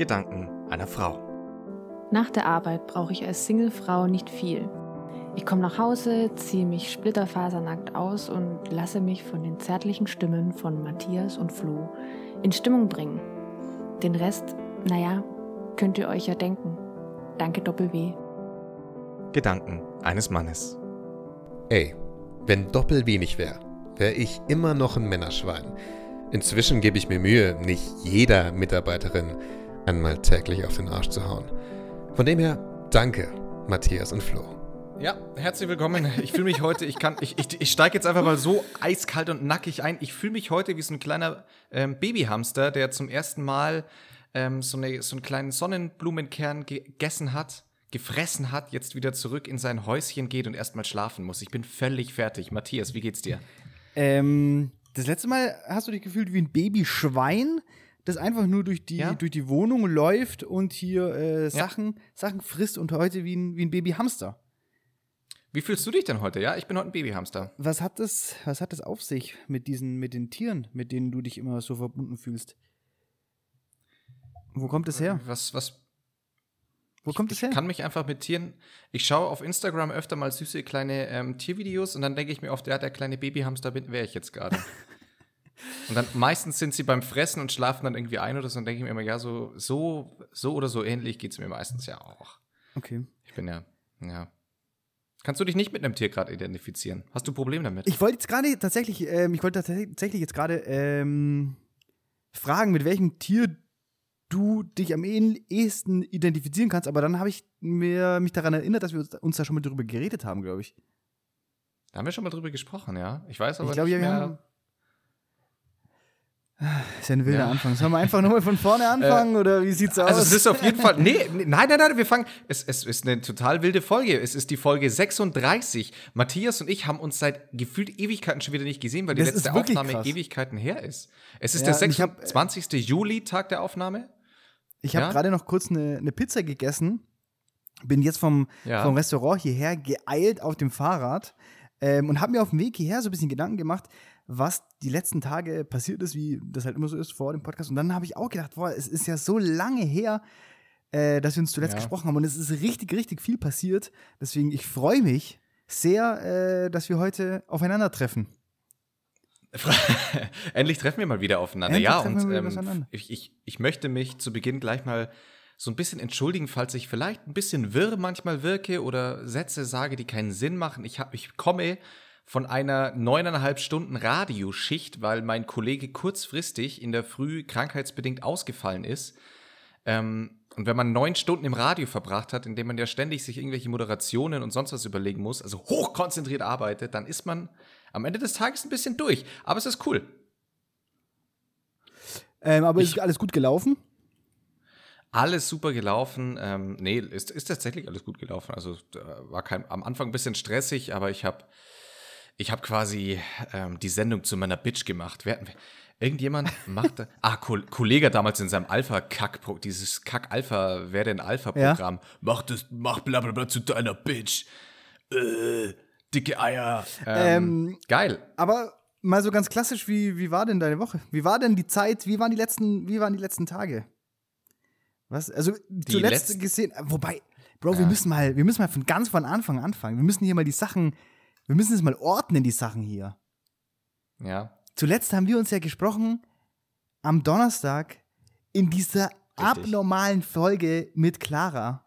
Gedanken einer Frau. Nach der Arbeit brauche ich als Singlefrau nicht viel. Ich komme nach Hause, ziehe mich splitterfasernackt aus und lasse mich von den zärtlichen Stimmen von Matthias und Flo in Stimmung bringen. Den Rest, naja, könnt ihr euch ja denken. Danke Doppel-W. Gedanken eines Mannes. Ey, wenn Doppel wenig wäre, wäre ich immer noch ein Männerschwein. Inzwischen gebe ich mir Mühe, nicht jeder Mitarbeiterin einmal täglich auf den Arsch zu hauen. Von dem her, danke, Matthias und Flo. Ja, herzlich willkommen. Ich fühle mich heute, ich kann, ich, ich, ich steige jetzt einfach mal so eiskalt und nackig ein. Ich fühle mich heute wie so ein kleiner ähm, Babyhamster, der zum ersten Mal ähm, so, eine, so einen kleinen Sonnenblumenkern gegessen hat, gefressen hat, jetzt wieder zurück in sein Häuschen geht und erstmal schlafen muss. Ich bin völlig fertig. Matthias, wie geht's dir? Ähm, das letzte Mal hast du dich gefühlt wie ein Babyschwein, das einfach nur durch die, Ja? durch die Wohnung läuft und hier äh, Ja. Sachen, Sachen frisst und heute wie ein, wie ein Babyhamster. Wie fühlst du dich denn heute? Ja, ich bin heute ein Babyhamster. Was hat das, was hat das auf sich mit diesen, mit den Tieren, mit denen du dich immer so verbunden fühlst? Wo kommt es her? Was, was, Wo kommt es ich her? kann mich einfach mit Tieren. Ich schaue auf Instagram öfter mal süße kleine ähm, Tiervideos und dann denke ich mir oft, ja, der kleine Babyhamster bin, wäre ich jetzt gerade. und dann meistens sind sie beim Fressen und schlafen dann irgendwie ein oder so und denke ich mir immer, ja, so, so, so oder so ähnlich geht es mir meistens ja auch. Okay. Ich bin ja, ja. Kannst du dich nicht mit einem Tier gerade identifizieren? Hast du ein Problem damit? Ich wollte jetzt gerade tatsächlich, ähm, ich wollte tats- tatsächlich jetzt gerade ähm, fragen, mit welchem Tier du dich am eh- ehesten identifizieren kannst, aber dann habe ich mir, mich daran erinnert, dass wir uns, da schon mal drüber geredet haben, glaube ich. da haben wir schon mal drüber gesprochen, ja. Ich weiß aber Ich glaube, nicht ja, wir mehr. Ist ja ein wilder Ja. Anfang. Sollen wir einfach nochmal von vorne anfangen oder wie sieht's aus? Also es ist auf jeden Fall, nee, nee, nein, nein, nein, wir fangen, es, es ist eine total wilde Folge. Es ist die Folge 36. Matthias und ich haben uns seit gefühlt Ewigkeiten schon wieder nicht gesehen, weil die Das letzte Aufnahme krass. Ewigkeiten her ist. Es ist Ja, der und ich hab, äh, 26. Juli, Tag der Aufnahme. Ich habe Ja? gerade noch kurz eine, eine Pizza gegessen. Bin jetzt vom, vom Restaurant hierher geeilt auf dem Fahrrad ähm, und habe mir auf dem Weg hierher so ein bisschen Gedanken gemacht, was die letzten Tage passiert ist, wie das halt immer so ist vor dem Podcast. Und dann habe ich auch gedacht, boah, es ist ja so lange her, äh, dass wir uns zuletzt Ja. gesprochen haben und es ist richtig, richtig viel passiert. Deswegen, ich freue mich sehr, äh, dass wir heute aufeinandertreffen. Endlich treffen wir mal wieder aufeinander. Endlich ja, und ähm, ich, ich, ich möchte mich zu Beginn gleich mal so ein bisschen entschuldigen, falls ich vielleicht ein bisschen wirr manchmal wirke oder Sätze sage, die keinen Sinn machen. Ich, hab, ich komme von einer neuneinhalb Stunden Radioschicht, weil mein Kollege kurzfristig in der Früh krankheitsbedingt ausgefallen ist. Ähm, und wenn man neun Stunden im Radio verbracht hat, indem man ja ständig sich irgendwelche Moderationen und sonst was überlegen muss, also hochkonzentriert arbeitet, dann ist man am Ende des Tages ein bisschen durch. Aber es ist cool. Ähm, aber Ich- ist alles gut gelaufen? Alles super gelaufen. Ähm, nee, ist, ist tatsächlich alles gut gelaufen. Also war kein, am Anfang ein bisschen stressig, aber ich habe ich hab quasi ähm, die Sendung zu meiner Bitch gemacht. Wer, irgendjemand machte. ah, Ko Kollege damals in seinem Alpha-Kack, dieses Kack-Alpha, wer denn Alpha-Programm? Mach das, mach bla bla bla zu deiner Bitch. Äh, dicke Eier. Ähm, geil. Aber mal so ganz klassisch, wie, wie war denn deine Woche? Wie war denn die Zeit, wie waren die letzten, wie waren die letzten Tage? Was? Also zuletzt letzten- gesehen, wobei, Bro, wir Ja. müssen mal, wir müssen mal von ganz von Anfang anfangen. Wir müssen hier mal die Sachen, wir müssen es mal ordnen, die Sachen hier. Ja. Zuletzt haben wir uns ja gesprochen am Donnerstag in dieser abnormalen Folge mit Clara.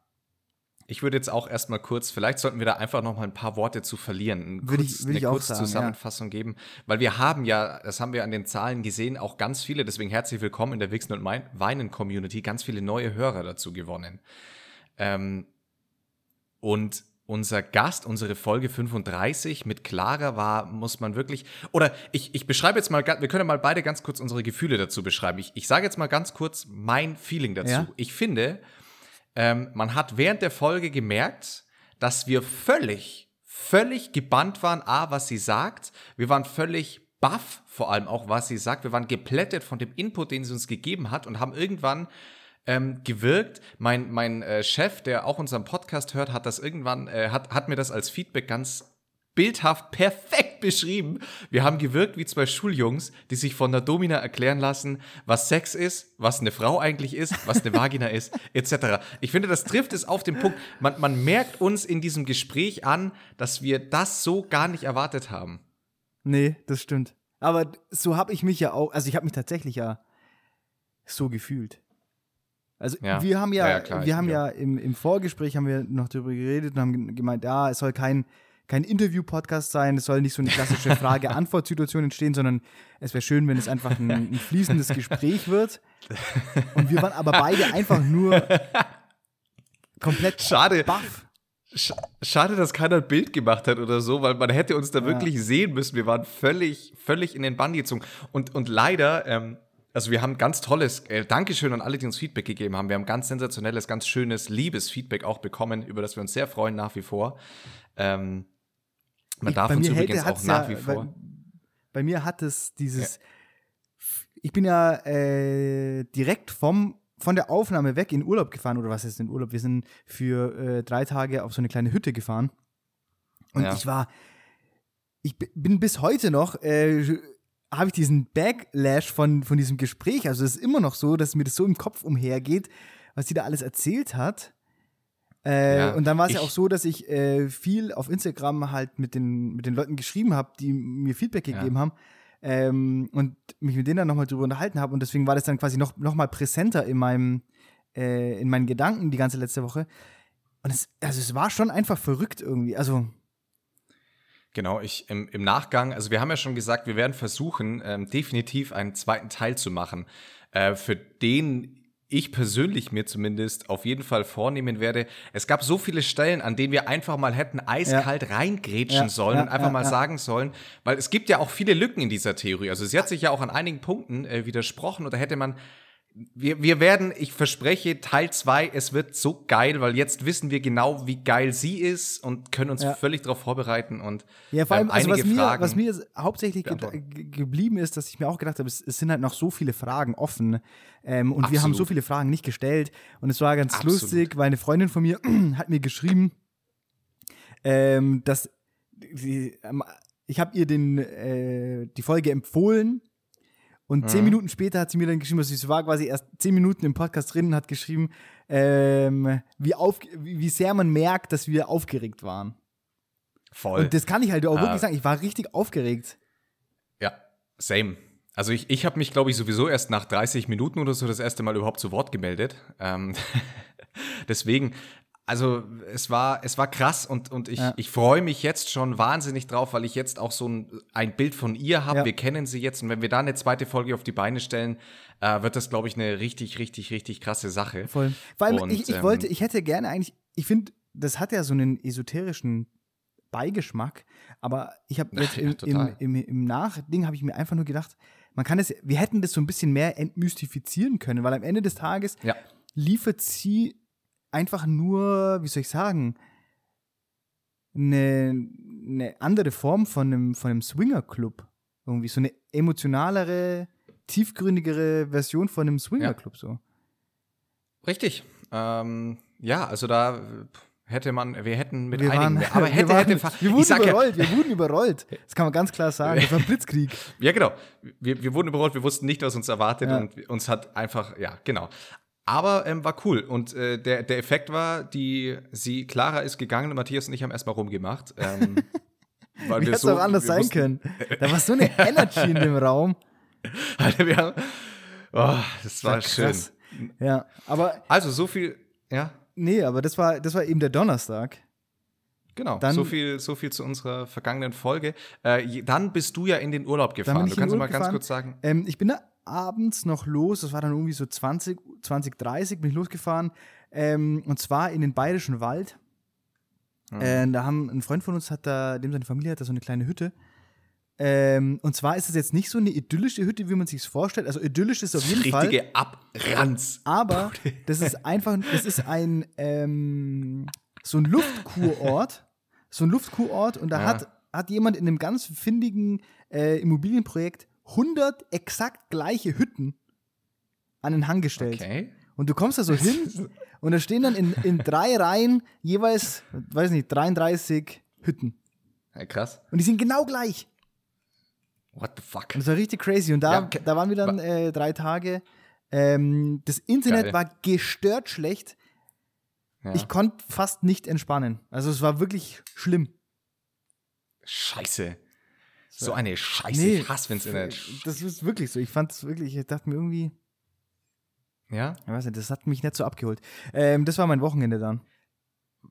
Ich würde jetzt auch erstmal kurz, vielleicht sollten wir da einfach noch mal ein paar Worte zu verlieren, ein Würde kurz, ich- würde eine kurze Zusammenfassung geben, weil wir haben ja, das haben wir an den Zahlen gesehen, auch ganz viele, deswegen herzlich willkommen in der Wichsen und Weinen Community, ganz viele neue Hörer dazu gewonnen. Ähm, und unser Gast, unsere Folge 35 mit Clara war, muss man wirklich, oder ich, ich beschreibe jetzt mal, wir können mal beide ganz kurz unsere Gefühle dazu beschreiben. Ich, ich sage jetzt mal ganz kurz mein Feeling dazu. Ja. Ich finde, ähm, man hat während der Folge gemerkt, dass wir völlig, völlig gebannt waren, A, was sie sagt. Wir waren völlig baff, vor allem auch, was sie sagt. Wir waren geplättet von dem Input, den sie uns gegeben hat und haben irgendwann ähm, gewirkt. Mein, mein äh, Chef, der auch unseren Podcast hört, hat das irgendwann, äh, hat, hat mir das als Feedback ganz bildhaft perfekt beschrieben. Wir haben gewirkt wie zwei Schuljungs, die sich von der Domina erklären lassen, was Sex ist, was eine Frau eigentlich ist, was eine Vagina ist, etc. Ich finde, das trifft es auf den Punkt. Man, man merkt uns in diesem Gespräch an, dass wir das so gar nicht erwartet haben. Nee, das stimmt. Aber so habe ich mich ja auch, also ich habe mich tatsächlich ja so gefühlt. Also Ja. wir haben ja, Ja, klar, wir haben ja im, im Vorgespräch haben wir noch darüber geredet und haben gemeint, ja, es soll kein, kein Interview-Podcast sein, es soll nicht so eine klassische Frage-Antwort-Situation entstehen, sondern es wäre schön, wenn es einfach ein, ein fließendes Gespräch wird. Und wir waren aber beide einfach nur komplett Schade. baff. Sch- Schade, dass keiner ein Bild gemacht hat oder so, weil man hätte uns da Ja. wirklich sehen müssen. Wir waren völlig, völlig in den Bann gezogen. Und, und leider, ähm, also wir haben ganz tolles, äh, Dankeschön an alle, die uns Feedback gegeben haben. Wir haben ganz sensationelles, ganz schönes, liebes Feedback auch bekommen, über das wir uns sehr freuen nach wie vor. Ähm, man Ich- darf uns übrigens auch nach ja, wie vor. Bei, bei mir hat es dieses. Ich bin ja äh, direkt vom, von der Aufnahme weg in Urlaub gefahren, oder was ist in Urlaub? Wir sind für äh, drei Tage auf so eine kleine Hütte gefahren. Und Ja. ich war. Ich bi- bin bis heute noch. Äh, habe ich diesen Backlash von, von diesem Gespräch. Also es ist immer noch so, dass mir das so im Kopf umhergeht, was sie da alles erzählt hat. Äh, Ja, und dann war es ja auch so, dass ich äh, viel auf Instagram halt mit den, mit den Leuten geschrieben habe, die mir Feedback Ja. gegeben haben. Ähm, und mich mit denen dann nochmal drüber unterhalten habe. Und deswegen war das dann quasi noch, noch mal präsenter in meinem, äh, in meinen Gedanken die ganze letzte Woche. Und es, also es war schon einfach verrückt irgendwie. Also, Genau, ich im, im Nachgang, also wir haben ja schon gesagt, wir werden versuchen, ähm, definitiv einen zweiten Teil zu machen, äh, für den ich persönlich mir zumindest auf jeden Fall vornehmen werde. Es gab so viele Stellen, an denen wir einfach mal hätten eiskalt reingrätschen Ja, sollen ja, und einfach ja, mal ja. sagen sollen, weil es gibt ja auch viele Lücken in dieser Theorie. Also sie hat sich ja auch an einigen Punkten äh, widersprochen oder hätte man wir, wir werden, ich verspreche, Teil 2, es wird so geil, weil jetzt wissen wir genau, wie geil sie ist und können uns Ja. völlig darauf vorbereiten und Ja, vor allem, ähm, also was, mir, was mir hauptsächlich ge geblieben ist, dass ich mir auch gedacht habe, es, es sind halt noch so viele Fragen offen. Ähm, und wir haben Absolut. so viele Fragen nicht gestellt. Und es war ganz Absolut. lustig, weil eine Freundin von mir hat mir geschrieben, ähm, dass sie, ähm, ich habe ihr den, äh, die Folge empfohlen. Und zehn Mhm. Minuten später hat sie mir dann geschrieben, also sie war quasi erst zehn Minuten im Podcast drin und hat geschrieben, ähm, wie, auf, wie wie sehr man merkt, dass wir aufgeregt waren. voll. Und das kann ich halt auch Ah. wirklich sagen. Ich war richtig aufgeregt. Ja, same. Also ich, ich habe mich, glaube ich, sowieso erst nach 30 Minuten oder so das erste Mal überhaupt zu Wort gemeldet. Ähm, deswegen, also es war, es war krass und, und ich, Ja. ich freue mich jetzt schon wahnsinnig drauf, weil ich jetzt auch so ein, ein Bild von ihr habe. Ja. Wir kennen sie jetzt und wenn wir da eine zweite Folge auf die Beine stellen, äh, wird das, glaube ich, eine richtig, richtig, richtig krasse Sache. Voll. Vor allem, Und, ich, ich ähm, wollte, ich hätte gerne eigentlich, ich finde, das hat ja so einen esoterischen Beigeschmack, aber ich habe jetzt Ja, im, im, im, Nachding habe ich mir einfach nur gedacht, man kann es, wir hätten das so ein bisschen mehr entmystifizieren können, weil am Ende des Tages liefert sie einfach nur, wie soll ich sagen, eine, eine andere Form von einem, von einem Swinger-Club. Irgendwie so eine emotionalere, tiefgründigere Version von einem Swinger-Club so. Richtig. Ähm, ja, also da hätte man, wir hätten mit wir einigen, waren, aber hätte, wir, waren, hätte, wir wurden sag ja, überrollt, wir wurden überrollt. Das kann man ganz klar sagen. Das war ein Blitzkrieg. Ja, genau. Wir, wir wurden überrollt, wir wussten nicht, was uns erwartet Ja. und uns hat einfach, ja, genau. Aber ähm, war cool. Und äh, der, der Effekt war, die, sie, Clara ist gegangen und Matthias und ich haben erstmal rumgemacht. Ähm, weil Wie wir hätte es so- auch anders sein wussten- können. Da war so eine Energy in dem Raum. Alter, wir haben, oh, das war schön. krass. Ja, aber Also so viel, ja, nee, aber das war, das war eben der Donnerstag. genau. Dann- so, viel, so viel zu unserer vergangenen Folge. Äh, dann bist du ja in den Urlaub gefahren. Du kannst mal Urlaub ganz gefahren. kurz sagen. Ähm, ich bin da abends noch los, das war dann irgendwie so 20, 20 30, bin ich losgefahren. Ähm, und zwar in den Bayerischen Wald. Mhm. Äh, da haben ein Freund von uns hat da, dem seine Familie hat da so eine kleine Hütte. Ähm, und zwar ist es jetzt nicht so eine idyllische Hütte, wie man sich vorstellt. Also idyllisch ist auf jeden Fall. Richtige Abranz. Aber das ist einfach, das ist ein ähm, so ein Luftkurort, so ein Luftkurort und da Ja. hat, hat jemand in einem ganz findigen äh, Immobilienprojekt 100 exakt gleiche Hütten an den Hang gestellt. Okay. Und du kommst da so hin und da stehen dann in, in drei Reihen jeweils, weiß nicht, 33 Hütten. Ja, krass. Und die sind genau gleich. What the fuck? Und das war richtig crazy. Und da, Ja, ke- da waren wir dann äh, drei Tage. Ähm, das Internet Geil. war gestört schlecht. Ja. Ich konnte fast nicht entspannen. Also es war wirklich schlimm. Scheiße. So eine Scheiße. Nee, ich hasse ins Internet. Das ist wirklich so. Ich fand es wirklich, ich dachte mir irgendwie, Ja? ich weiß nicht, das hat mich nicht so abgeholt. Ähm, das war mein Wochenende dann.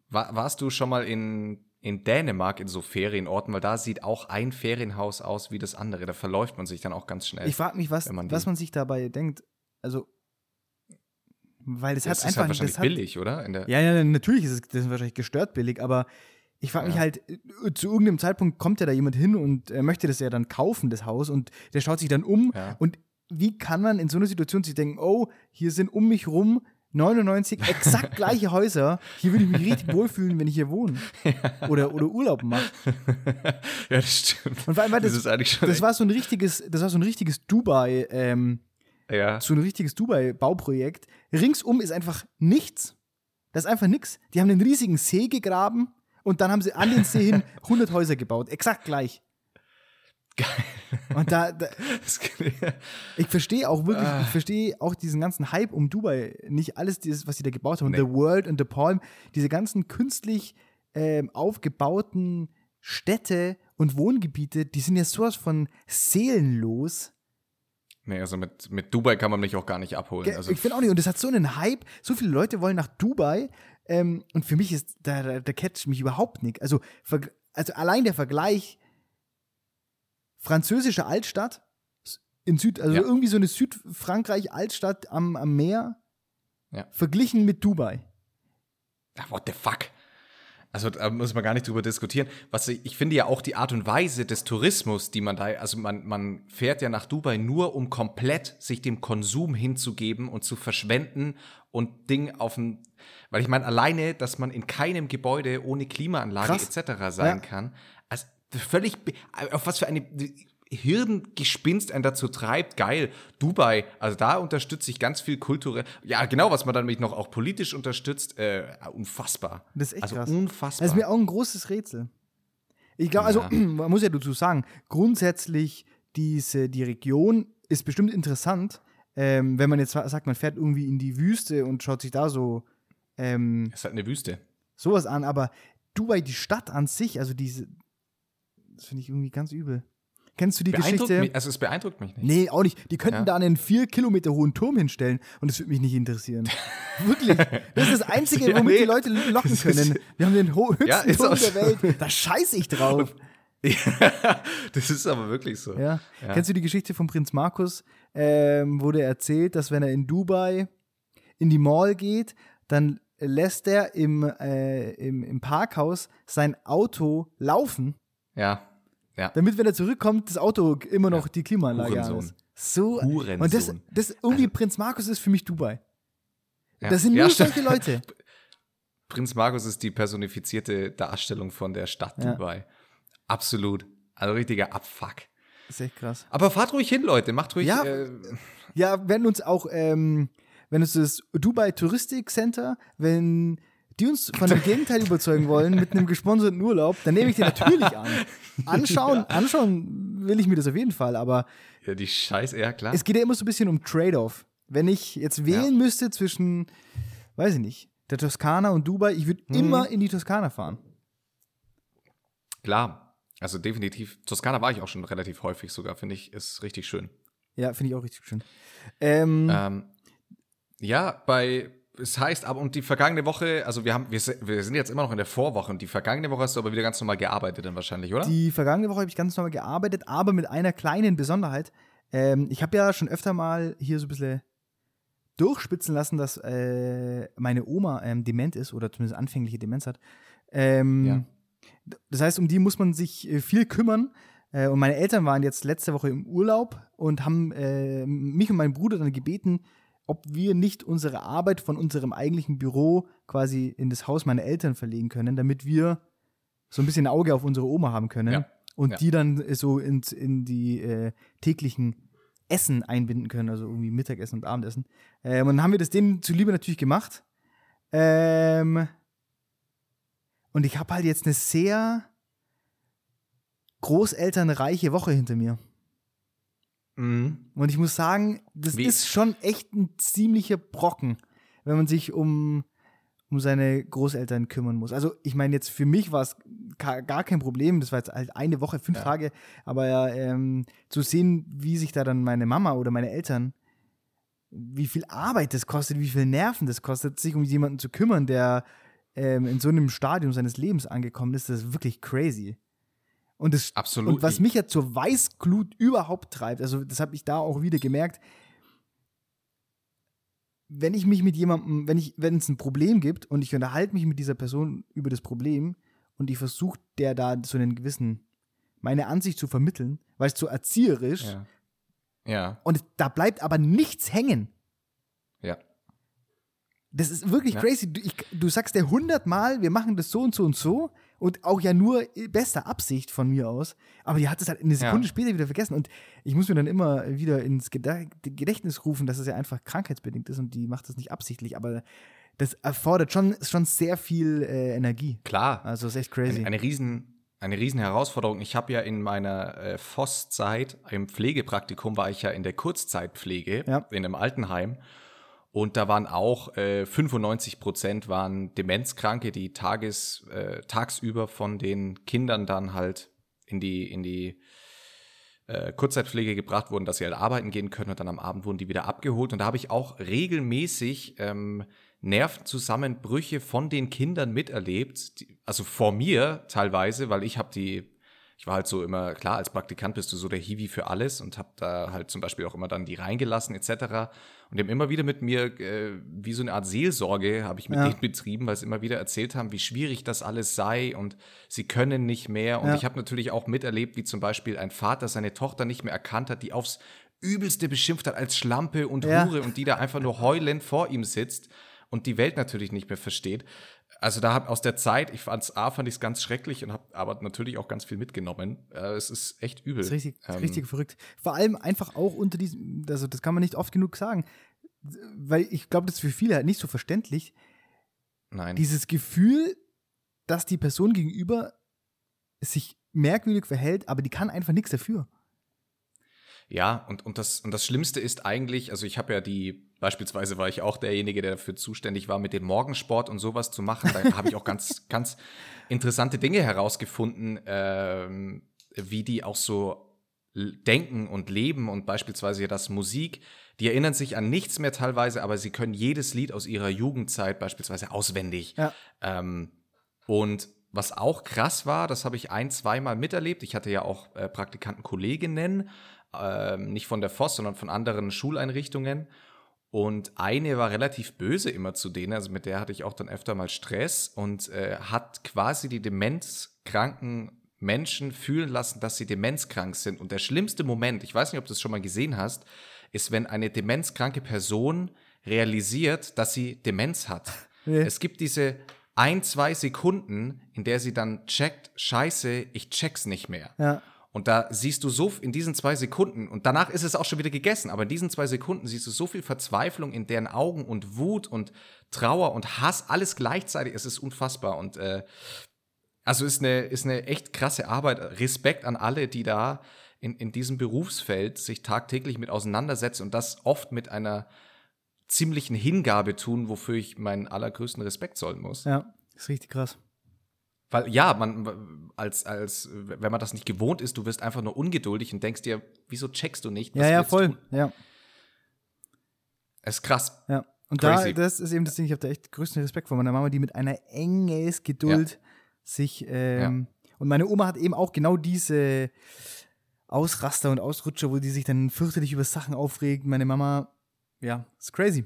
War, warst du schon mal in, in Dänemark in so Ferienorten? Weil da sieht auch ein Ferienhaus aus wie das andere. Da verläuft man sich dann auch ganz schnell. Ich frage mich, was, man was man sich dabei denkt. Also, weil das, das hat ist einfach halt wahrscheinlich das hat, billig, oder? Ja, ja, natürlich ist es das ist wahrscheinlich gestört billig, aber ich frage mich Ja. halt, äh, zu irgendeinem Zeitpunkt kommt ja da jemand hin und äh, möchte das ja dann kaufen, das Haus, und der schaut sich dann um. Ja. Und wie kann man in so einer Situation sich denken, oh, hier sind um mich rum 99 exakt gleiche Häuser, hier würde ich mich richtig wohlfühlen, wenn ich hier wohne. Oder, oder Urlaub mache. ja, das stimmt. Und vor allem, weil das, das, ist eigentlich schon. das war so ein richtiges, das war so ein richtiges Dubai, ähm, ja. so ein richtiges Dubai-Bauprojekt. Ringsum ist einfach nichts. Das ist einfach nichts. Die haben einen riesigen See gegraben und dann haben sie an den See hin 100 Häuser gebaut. Exakt gleich. Geil. Und da, da ich verstehe auch wirklich, Ah. ich verstehe auch diesen ganzen Hype um Dubai. Nicht alles, dieses, was sie da gebaut haben. Nee. The World und The Palm. Diese ganzen künstlich ähm, aufgebauten Städte und Wohngebiete, die sind ja sowas von seelenlos. nee, also mit, mit Dubai kann man mich auch gar nicht abholen. Also, ich finde auch nicht, und das hat so einen Hype, so viele Leute wollen nach Dubai ähm, und für mich ist, da, da, da catcht mich überhaupt nicht. Also, also allein der Vergleich französische Altstadt in Süd, also Ja. irgendwie so eine Südfrankreich-Altstadt am, am Meer, Ja. verglichen mit Dubai. Ah, what the fuck? Also da muss man gar nicht drüber diskutieren. Was ich, ich finde ja auch die Art und Weise des Tourismus, die man da, also man, man fährt ja nach Dubai nur, um komplett sich dem Konsum hinzugeben und zu verschwenden und Ding auf dem, weil ich meine, alleine, dass man in keinem Gebäude ohne Klimaanlage etc. sein Ja. kann, völlig, auf was für eine Hirngespinst einen dazu treibt, geil, Dubai, also da unterstütze ich ganz viel kulturell, ja genau, was man dann nämlich noch auch politisch unterstützt, äh, unfassbar. Das ist echt also krass. unfassbar. Das ist mir auch ein großes Rätsel. Ich glaube, also, Ja. man muss ja dazu sagen, grundsätzlich diese, die Region ist bestimmt interessant, ähm, wenn man jetzt sagt, man fährt irgendwie in die Wüste und schaut sich da so ähm, ist halt eine Wüste. sowas an, aber Dubai, die Stadt an sich, also diese, das finde ich irgendwie ganz übel. Kennst du die Geschichte? mich, also es beeindruckt mich nicht. Nee, auch nicht. Die könnten Ja. da einen vier Kilometer hohen Turm hinstellen und das würde mich nicht interessieren. Wirklich. Das ist das Einzige, Ja, womit nee. die Leute locken können. Wir haben den höchsten Ja, Turm der. Welt. Da scheiße ich drauf. Das ist aber wirklich so. Ja. Kennst du die Geschichte von Prinz Markus? Ähm, wo der erzählt, dass wenn er in Dubai in die Mall geht, dann lässt er im, äh, im, im Parkhaus sein Auto laufen, Ja. Ja. damit, wenn er zurückkommt, das Auto immer noch die Klimaanlage ist. So. Hurensohn. Und das, das irgendwie Prinz Markus ist für mich Dubai. ja. Das sind ja, nur stimmt. solche Leute. Prinz Markus ist die personifizierte Darstellung von der Stadt Ja. Dubai. Absolut. Also richtiger Abfuck. Das ist echt krass. Aber fahrt ruhig hin, Leute. Macht ruhig. Ja. Äh, Ja, wenn uns auch, ähm, wenn uns das Dubai Touristik Center, wenn die uns von dem Gegenteil überzeugen wollen mit einem gesponserten Urlaub, dann nehme ich den natürlich an. Anschauen, anschauen will ich mir das auf jeden Fall, aber ja, die Scheiße, ja klar. es geht ja immer so ein bisschen um Trade-off. Wenn ich jetzt wählen müsste zwischen, weiß ich nicht, der Toskana und Dubai, ich würde Mhm. immer in die Toskana fahren. Klar. Also definitiv. Toskana war ich auch schon relativ häufig sogar, finde ich, ist richtig schön. Ja, finde ich auch richtig schön. Ähm, Ähm, ja, bei, es heißt aber, und die vergangene Woche, also wir haben, wir, sind jetzt immer noch in der Vorwoche und die vergangene Woche hast du aber wieder ganz normal gearbeitet dann wahrscheinlich, oder? Die vergangene Woche habe ich ganz normal gearbeitet, aber mit einer kleinen Besonderheit. Ähm, ich habe ja schon öfter mal hier so ein bisschen durchspitzen lassen, dass äh, meine Oma ähm, dement ist oder zumindest anfängliche Demenz hat. Ähm, Ja. Das heißt, um die muss man sich äh, viel kümmern. Äh, und meine Eltern waren jetzt letzte Woche im Urlaub und haben äh, mich und meinen Bruder dann gebeten, ob wir nicht unsere Arbeit von unserem eigentlichen Büro quasi in das Haus meiner Eltern verlegen können, damit wir so ein bisschen ein Auge auf unsere Oma haben können Ja. und Ja. die dann äh, so ins, in die äh, täglichen Essen einbinden können, also irgendwie Mittagessen und Abendessen. Ähm, und dann haben wir das denen zuliebe natürlich gemacht. Ähm, und ich habe halt jetzt eine sehr großelternreiche Woche hinter mir. Mhm. Und ich muss sagen, das Wie- ist schon echt ein ziemlicher Brocken, wenn man sich um, um seine Großeltern kümmern muss. Also ich meine, jetzt für mich war es gar kein Problem, das war jetzt halt eine Woche, fünf Ja. Tage, aber ja, ähm, zu sehen, wie sich da dann meine Mama oder meine Eltern, wie viel Arbeit das kostet, wie viel Nerven das kostet, sich um jemanden zu kümmern, der ähm, in so einem Stadium seines Lebens angekommen ist, das ist wirklich crazy. Und, das, Absolut. und was mich ja zur Weißglut überhaupt treibt, also das habe ich da auch wieder gemerkt, wenn ich mich mit jemandem, wenn ich, wenn es ein Problem gibt und ich unterhalte mich mit dieser Person über das Problem und ich versuche der da so einen gewissen, meine Ansicht zu vermitteln, weil es so erzieherisch ja. ja, und da bleibt aber nichts hängen. ja. Das ist wirklich Ja. crazy. Du, ich, du sagst dir hundertmal, wir machen das so und so und so und auch ja nur bester Absicht von mir aus, aber die hat es halt eine Sekunde Ja. später wieder vergessen und ich muss mir dann immer wieder ins Gedächtnis rufen, dass es ja einfach krankheitsbedingt ist und die macht das nicht absichtlich, aber das erfordert schon, schon sehr viel äh, Energie. Klar. Also ist echt crazy. Eine, eine, riesen, eine riesen Herausforderung. Ich habe ja in meiner äh, FOS-Zeit im Pflegepraktikum war ich ja in der Kurzzeitpflege Ja. in einem Altenheim. Und da waren auch äh, 95 Prozent waren Demenzkranke, die tages, äh, tagsüber von den Kindern dann halt in die, in die äh, Kurzzeitpflege gebracht wurden, dass sie halt arbeiten gehen können und dann am Abend wurden die wieder abgeholt. Und da habe ich auch regelmäßig ähm, Nervenzusammenbrüche von den Kindern miterlebt, die, also vor mir teilweise, weil ich habe die, ich war halt so immer, klar, als Praktikant bist du so der Hiwi für alles und habe da halt zum Beispiel auch immer dann die reingelassen etc. Und die haben immer wieder mit mir, äh, wie so eine Art Seelsorge, habe ich mit Ja. denen betrieben, weil sie immer wieder erzählt haben, wie schwierig das alles sei und sie können nicht mehr. Und Ja. ich habe natürlich auch miterlebt, wie zum Beispiel ein Vater seine Tochter nicht mehr erkannt hat, die aufs Übelste beschimpft hat als Schlampe und Ja. Hure und die da einfach nur heulend vor ihm sitzt und die Welt natürlich nicht mehr versteht. Also da hab aus der Zeit, ich fand's A, fand ich es ganz schrecklich und habe aber natürlich auch ganz viel mitgenommen. Äh, es ist echt übel. Das ist richtig, Ähm, richtig verrückt. Vor allem einfach auch unter diesem, also das kann man nicht oft genug sagen, weil ich glaube, das ist für viele halt nicht so verständlich. Nein. Dieses Gefühl, dass die Person gegenüber sich merkwürdig verhält, aber die kann einfach nichts dafür. Ja, und, und, das, und das Schlimmste ist eigentlich, also ich habe ja die, beispielsweise war ich auch derjenige, der dafür zuständig war, mit dem Morgensport und sowas zu machen. Da habe ich auch ganz, ganz interessante Dinge herausgefunden, ähm, wie die auch so denken und leben und beispielsweise das Musik. Die erinnern sich an nichts mehr teilweise, aber sie können jedes Lied aus ihrer Jugendzeit beispielsweise auswendig. Ja. Ähm, und was auch krass war, das habe ich ein, zweimal miterlebt. Ich hatte ja auch äh, Praktikantenkolleginnen, ähm, nicht von der FOS, sondern von anderen Schuleinrichtungen. Und eine war relativ böse immer zu denen, also mit der hatte ich auch dann öfter mal Stress und äh, hat quasi die demenzkranken Menschen fühlen lassen, dass sie demenzkrank sind. Und der schlimmste Moment, ich weiß nicht, ob du es schon mal gesehen hast, ist, wenn eine demenzkranke Person realisiert, dass sie Demenz hat. Nee. Es gibt diese ein, zwei Sekunden, in der sie dann checkt, scheiße, ich check's nicht mehr. Ja. Und da siehst du so in diesen zwei Sekunden, und danach ist es auch schon wieder gegessen, aber in diesen zwei Sekunden siehst du so viel Verzweiflung in deren Augen und Wut und Trauer und Hass, alles gleichzeitig. Es ist unfassbar. Und äh, also ist eine, ist eine echt krasse Arbeit. Respekt an alle, die da in, in diesem Berufsfeld sich tagtäglich mit auseinandersetzen und das oft mit einer ziemlichen Hingabe tun, wofür ich meinen allergrößten Respekt zollen muss. Ja, ist richtig krass. Weil ja, man als, als, wenn man das nicht gewohnt ist, du wirst einfach nur ungeduldig und denkst dir, wieso checkst du nicht? Ja, ja, voll. tun? Ja, Es ist krass. ja. Und Crazy. da, das ist eben das Ding, ich habe da echt größten Respekt vor meiner Mama, die mit einer enges Geduld sich, ähm, und meine Oma hat eben auch genau diese Ausraster und Ausrutscher, wo die sich dann fürchterlich über Sachen aufregt. Meine Mama, ja, ist crazy.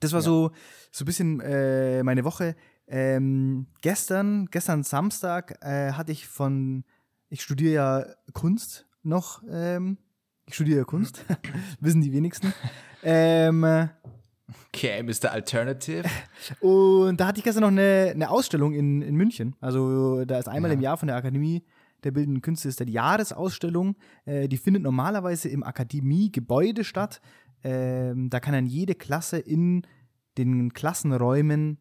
Das war Ja. so, so ein bisschen äh, meine Woche. Ähm, gestern, gestern Samstag, äh, hatte ich von, ich studiere ja Kunst noch, ähm, ich studiere ja Kunst, wissen die wenigsten. ähm, Okay, Mr. Alternative. und da hatte ich gestern noch eine, eine Ausstellung in, in München. Also da ist einmal Ja. im Jahr von der Akademie der Bildenden Künste ist da die Jahresausstellung. Äh, die findet normalerweise im Akademiegebäude statt. Ähm, da kann dann jede Klasse in den Klassenräumen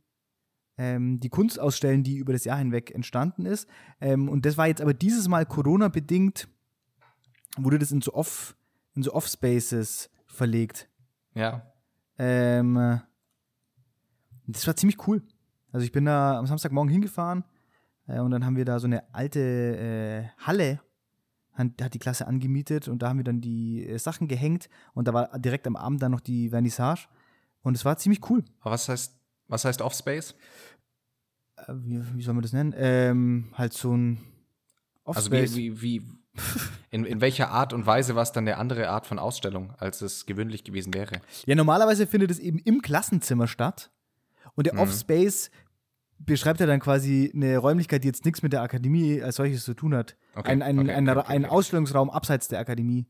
ähm, die Kunst ausstellen, die über das Jahr hinweg entstanden ist. Ähm, und das war jetzt aber dieses Mal Corona-bedingt, wurde das in so Off, in so Off-Spaces verlegt. Ja. Ähm, das war ziemlich cool. Also ich bin da am Samstagmorgen hingefahren äh, und dann haben wir da so eine alte äh, Halle, hat, hat die Klasse angemietet und da haben wir dann die äh, Sachen gehängt und da war direkt am Abend dann noch die Vernissage und es war ziemlich cool. Aber was heißt, was heißt Offspace? Äh, wie, wie soll man das nennen? Ähm, halt so ein Also Offspace. wie, wie, wie in, in welcher Art und Weise war es dann eine andere Art von Ausstellung, als es gewöhnlich gewesen wäre? Ja, normalerweise findet es eben im Klassenzimmer statt. Und der Mhm. Offspace beschreibt ja dann quasi eine Räumlichkeit, die jetzt nichts mit der Akademie als solches zu tun hat. Okay, ein ein, okay, ein, okay, ein. Ausstellungsraum abseits der Akademie.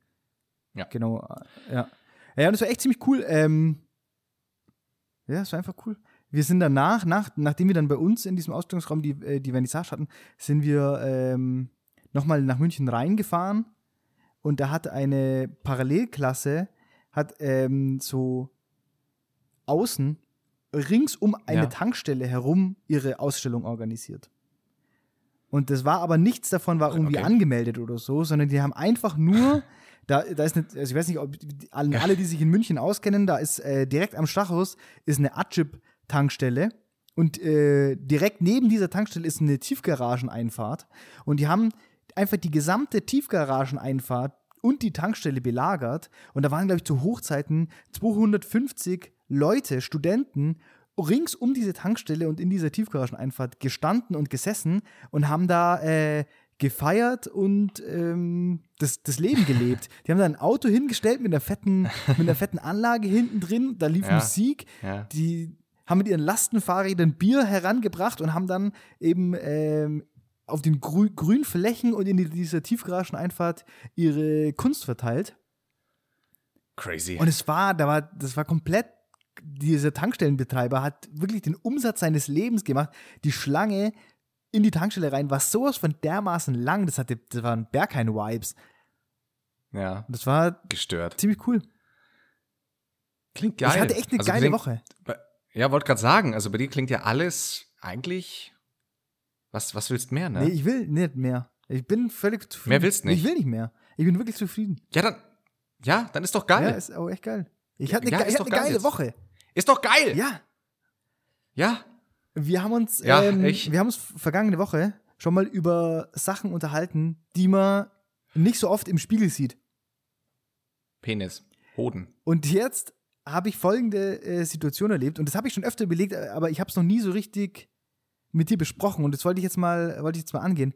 Ja. Genau. äh, Ja. Ja, und das war echt ziemlich cool. Ähm, ja, das war einfach cool. Wir sind danach, nach, nachdem wir dann bei uns in diesem Ausstellungsraum die, äh, die Vernissage hatten, sind wir ähm, nochmal nach München reingefahren und da hat eine Parallelklasse hat ähm, so außen rings um eine Ja. Tankstelle herum ihre Ausstellung organisiert. Und das war aber nichts davon war irgendwie Okay. angemeldet oder so, sondern die haben einfach nur, da, da ist eine, also ich weiß nicht, ob alle, alle, die sich in München auskennen, da ist äh, direkt am Stachus ist eine Atschip-Tankstelle und äh, direkt neben dieser Tankstelle ist eine Tiefgarageneinfahrt und die haben einfach die gesamte Tiefgarageneinfahrt und die Tankstelle belagert und da waren, glaube ich, zu Hochzeiten 250 Leute, Studenten, rings um diese Tankstelle und in dieser Tiefgarageneinfahrt gestanden und gesessen und haben da äh, gefeiert und ähm, das, das Leben gelebt. Die haben da ein Auto hingestellt mit einer fetten, mit einer fetten Anlage hinten drin, da lief Ja. Musik, Ja. die haben mit ihren Lastenfahrrädern Bier herangebracht und haben dann eben ähm, auf den grü grünen Flächen und in die, dieser Tiefgarageneinfahrt ihre Kunst verteilt. Crazy. Und es war, da war, das war komplett, dieser Tankstellenbetreiber hat wirklich den Umsatz seines Lebens gemacht. Die Schlange in die Tankstelle rein war sowas von dermaßen lang, das hatte, das waren Berghain-Vibes. ja, Das war gestört. ziemlich cool. Klingt geil. Ich hatte echt eine Also geile klingt, Woche. Ja, wollte gerade sagen, also bei dir klingt ja alles eigentlich. Was, was willst mehr, ne? Nee, ich will nicht mehr. Ich bin völlig zufrieden. Mehr willst nicht? Ich will nicht mehr. Ich bin wirklich zufrieden. Ja, dann. Ja, dann ist doch geil. Ja, ist auch echt geil. Ich hatte eine, Ja, ge hatte eine geil geile jetzt. Woche. Ist doch geil. Ja. Ja. Wir haben uns, Ja, ähm, wir haben uns vergangene Woche schon mal über Sachen unterhalten, die man nicht so oft im Spiegel sieht. Penis. Hoden. Und jetzt habe ich folgende äh, Situation erlebt und das habe ich schon öfter überlegt, äh, aber ich habe es noch nie so richtig mit dir besprochen und das wollte ich jetzt mal, wollte ich jetzt mal angehen.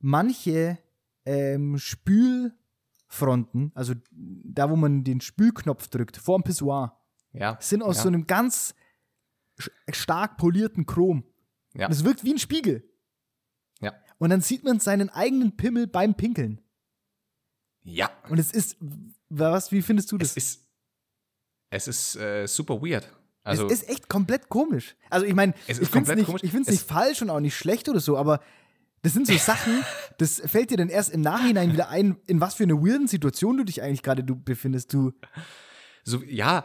Manche ähm, Spülfronten, also da, wo man den Spülknopf drückt, vor dem Pissoir, Ja. sind aus ja. so einem ganz stark polierten Chrom. Ja. Und es wirkt wie ein Spiegel. Ja. Und dann sieht man seinen eigenen Pimmel beim Pinkeln. Ja. Und es ist, was, wie findest du das? Es ist. Es ist äh, super weird. Also, es ist echt komplett komisch. Also ich meine, ich finde es nicht, komisch. ich find's Es- nicht falsch und auch nicht schlecht oder so, aber das sind so Sachen, das fällt dir dann erst im Nachhinein wieder ein, in was für eine weirden Situation du dich eigentlich gerade du befindest. Du, so, ja,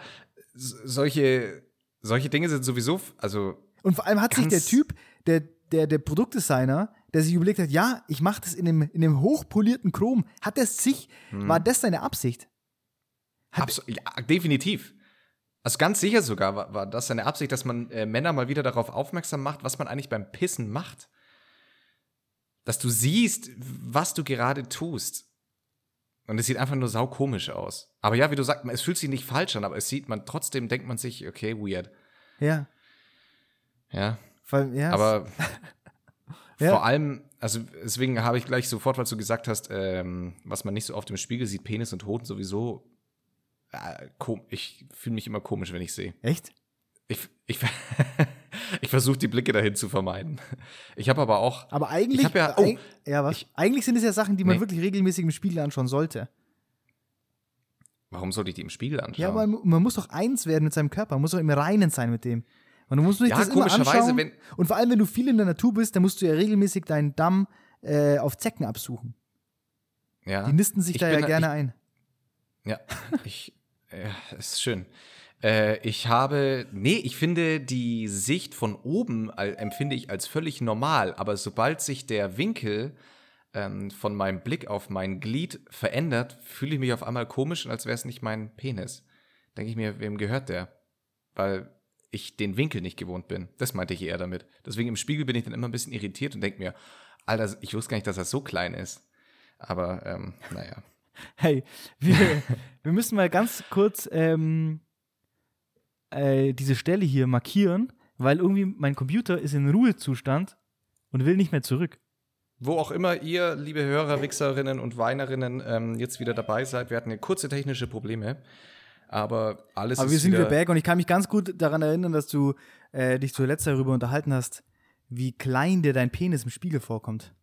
solche, solche Dinge sind sowieso. Also, und vor allem hat sich der Typ, der, der, der Produktdesigner, der sich überlegt hat, ja, ich mache das in dem, in dem hochpolierten Chrom, hat das sich, Hm. war das seine Absicht? Hat- ja, definitiv. Also ganz sicher sogar war, war das seine Absicht, dass man äh, Männer mal wieder darauf aufmerksam macht, was man eigentlich beim Pissen macht. Dass du siehst, was du gerade tust. Und es sieht einfach nur saukomisch aus. Aber ja, wie du sagst, es fühlt sich nicht falsch an, aber es sieht man, trotzdem denkt man sich, okay, weird. Ja. Ja. Vor allem, ja, Aber Ja. vor allem, also deswegen habe ich gleich sofort, was du gesagt hast, ähm, was man nicht so oft im Spiegel sieht, Penis und Hoden sowieso. Äh, ich fühle mich immer komisch, wenn ich sehe. echt? Ich, ich, ich versuche die Blicke dahin zu vermeiden. Ich habe aber auch. Aber eigentlich, ja- oh, eig- ja, was? ich- eigentlich sind es ja Sachen, die man Nee. wirklich regelmäßig im Spiegel anschauen sollte. Warum sollte ich die im Spiegel anschauen? Ja, man, man muss doch eins werden mit seinem Körper, man muss doch im Reinen sein mit dem. Und du musst nicht Ja, das immer anschauen. wenn- Und vor allem, wenn du viel in der Natur bist, dann musst du ja regelmäßig deinen Damm äh, auf Zecken absuchen. ja, Die nisten sich Ich da ja gerne ich- ein. Ja, ich, Ja, ist schön. Äh, ich habe, nee, ich finde die Sicht von oben empfinde ich als völlig normal, aber sobald sich der Winkel ähm, von meinem Blick auf mein Glied verändert, fühle ich mich auf einmal komisch, als wäre es nicht mein Penis. Denke ich mir, wem gehört der? Weil ich den Winkel nicht gewohnt bin. Das meinte ich eher damit. Deswegen im Spiegel bin ich dann immer ein bisschen irritiert und denke mir, Alter, ich wusste gar nicht, dass er so klein ist. Aber, ähm, naja. Hey, wir, wir müssen mal ganz kurz ähm, äh, diese Stelle hier markieren, weil irgendwie mein Computer ist in Ruhezustand und will nicht mehr zurück. Wo auch immer ihr, liebe Hörer, Wichserinnen und Weinerinnen, ähm, jetzt wieder dabei seid, wir hatten hier kurze technische Probleme. Aber alles Aber ist wir sind wieder, wieder back und ich kann mich ganz gut daran erinnern, dass du äh, dich zuletzt darüber unterhalten hast, wie klein dir dein Penis im Spiegel vorkommt.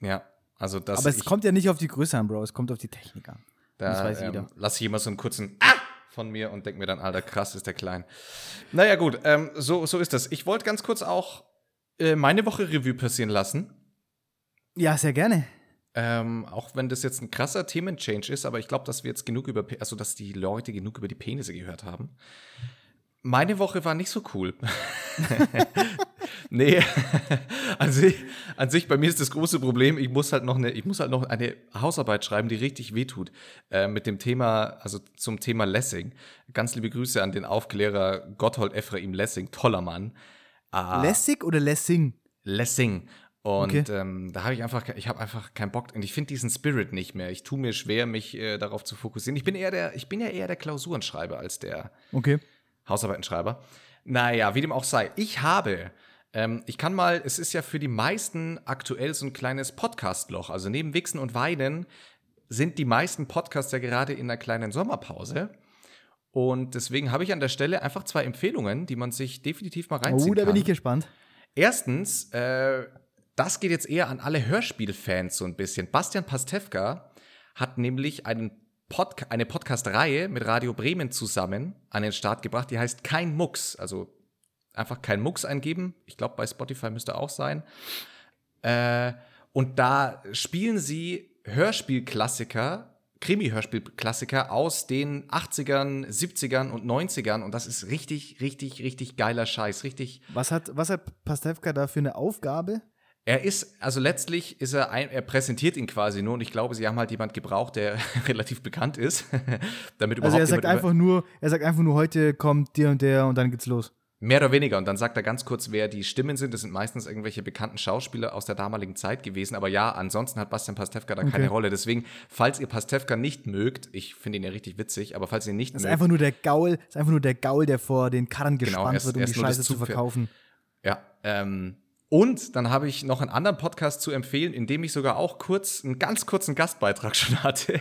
Ja, also das Aber es ich, kommt ja nicht auf die Größe an, Bro, es kommt auf die Technik an. das da weiß ähm, jeder. lasse ich immer so einen kurzen Ah! von mir und denke mir dann, Alter, krass ist der klein. Naja, gut, ähm, so, so ist das. Ich wollte ganz kurz auch äh, meine Woche Revue passieren lassen. Ja, sehr gerne. Ähm, auch wenn das jetzt ein krasser Themenchange ist, aber ich glaube, dass wir jetzt genug über, also dass die Leute genug über die Penisse gehört haben. Meine Woche war nicht so cool. nee, an sich, an sich bei mir ist das große Problem, ich muss halt noch eine, ich muss halt noch eine Hausarbeit schreiben, die richtig wehtut. Äh, mit dem Thema, also zum Thema Lessing. Ganz liebe Grüße an den Aufklärer Gotthold Ephraim Lessing, toller Mann. Ah, Lässig oder Lessing? Lessing. Und Okay. ähm, da habe ich einfach, ich habe einfach keinen Bock und ich finde diesen Spirit nicht mehr. Ich tue mir schwer, mich äh, darauf zu fokussieren. Ich bin eher der, ich bin ja eher der Klausurenschreiber als der Okay. Hausarbeitenschreiber. Naja, wie dem auch sei. Ich habe, ähm, ich kann mal, es ist ja für die meisten aktuell so ein kleines Podcast-Loch. Also neben Wichsen und Weinen sind die meisten Podcasts ja gerade in einer kleinen Sommerpause. Und deswegen habe ich an der Stelle einfach zwei Empfehlungen, die man sich definitiv mal reinziehen Oh, da kann. bin ich gespannt. Erstens, äh, das geht jetzt eher an alle Hörspielfans so ein bisschen. Bastian Pastewka hat nämlich einen Podca eine Podcast-Reihe mit Radio Bremen zusammen an den Start gebracht, die heißt Kein Mucks. Also einfach kein Mucks eingeben. Ich glaube, bei Spotify müsste auch sein. Äh, und da spielen sie Hörspielklassiker, Krimi-Hörspielklassiker aus den 80ern, 70ern und 90ern. Und das ist richtig, richtig, richtig geiler Scheiß. Richtig Was hat, was hat Pastewka da für eine Aufgabe? Er ist, also letztlich ist er, ein, er präsentiert ihn quasi nur und ich glaube, sie haben halt jemand gebraucht, der relativ bekannt ist, damit überhaupt Also er sagt einfach nur, er sagt einfach nur, heute kommt der und der und dann geht's los. Mehr oder weniger. Und dann sagt er ganz kurz, wer die Stimmen sind. Das sind meistens irgendwelche bekannten Schauspieler aus der damaligen Zeit gewesen. Aber ja, ansonsten hat Bastian Pastewka da keine Rolle. Deswegen, falls ihr Pastewka nicht mögt, ich finde ihn ja richtig witzig, aber falls ihr ihn nicht Das ist mögt, einfach nur der Gaul, ist einfach nur der Gaul, der vor den Karren Genau, gespannt er ist- wird, um die ist Scheiße zu verkaufen. Ja, ähm, und dann habe ich noch einen anderen Podcast zu empfehlen, in dem ich sogar auch kurz, einen ganz kurzen Gastbeitrag schon hatte.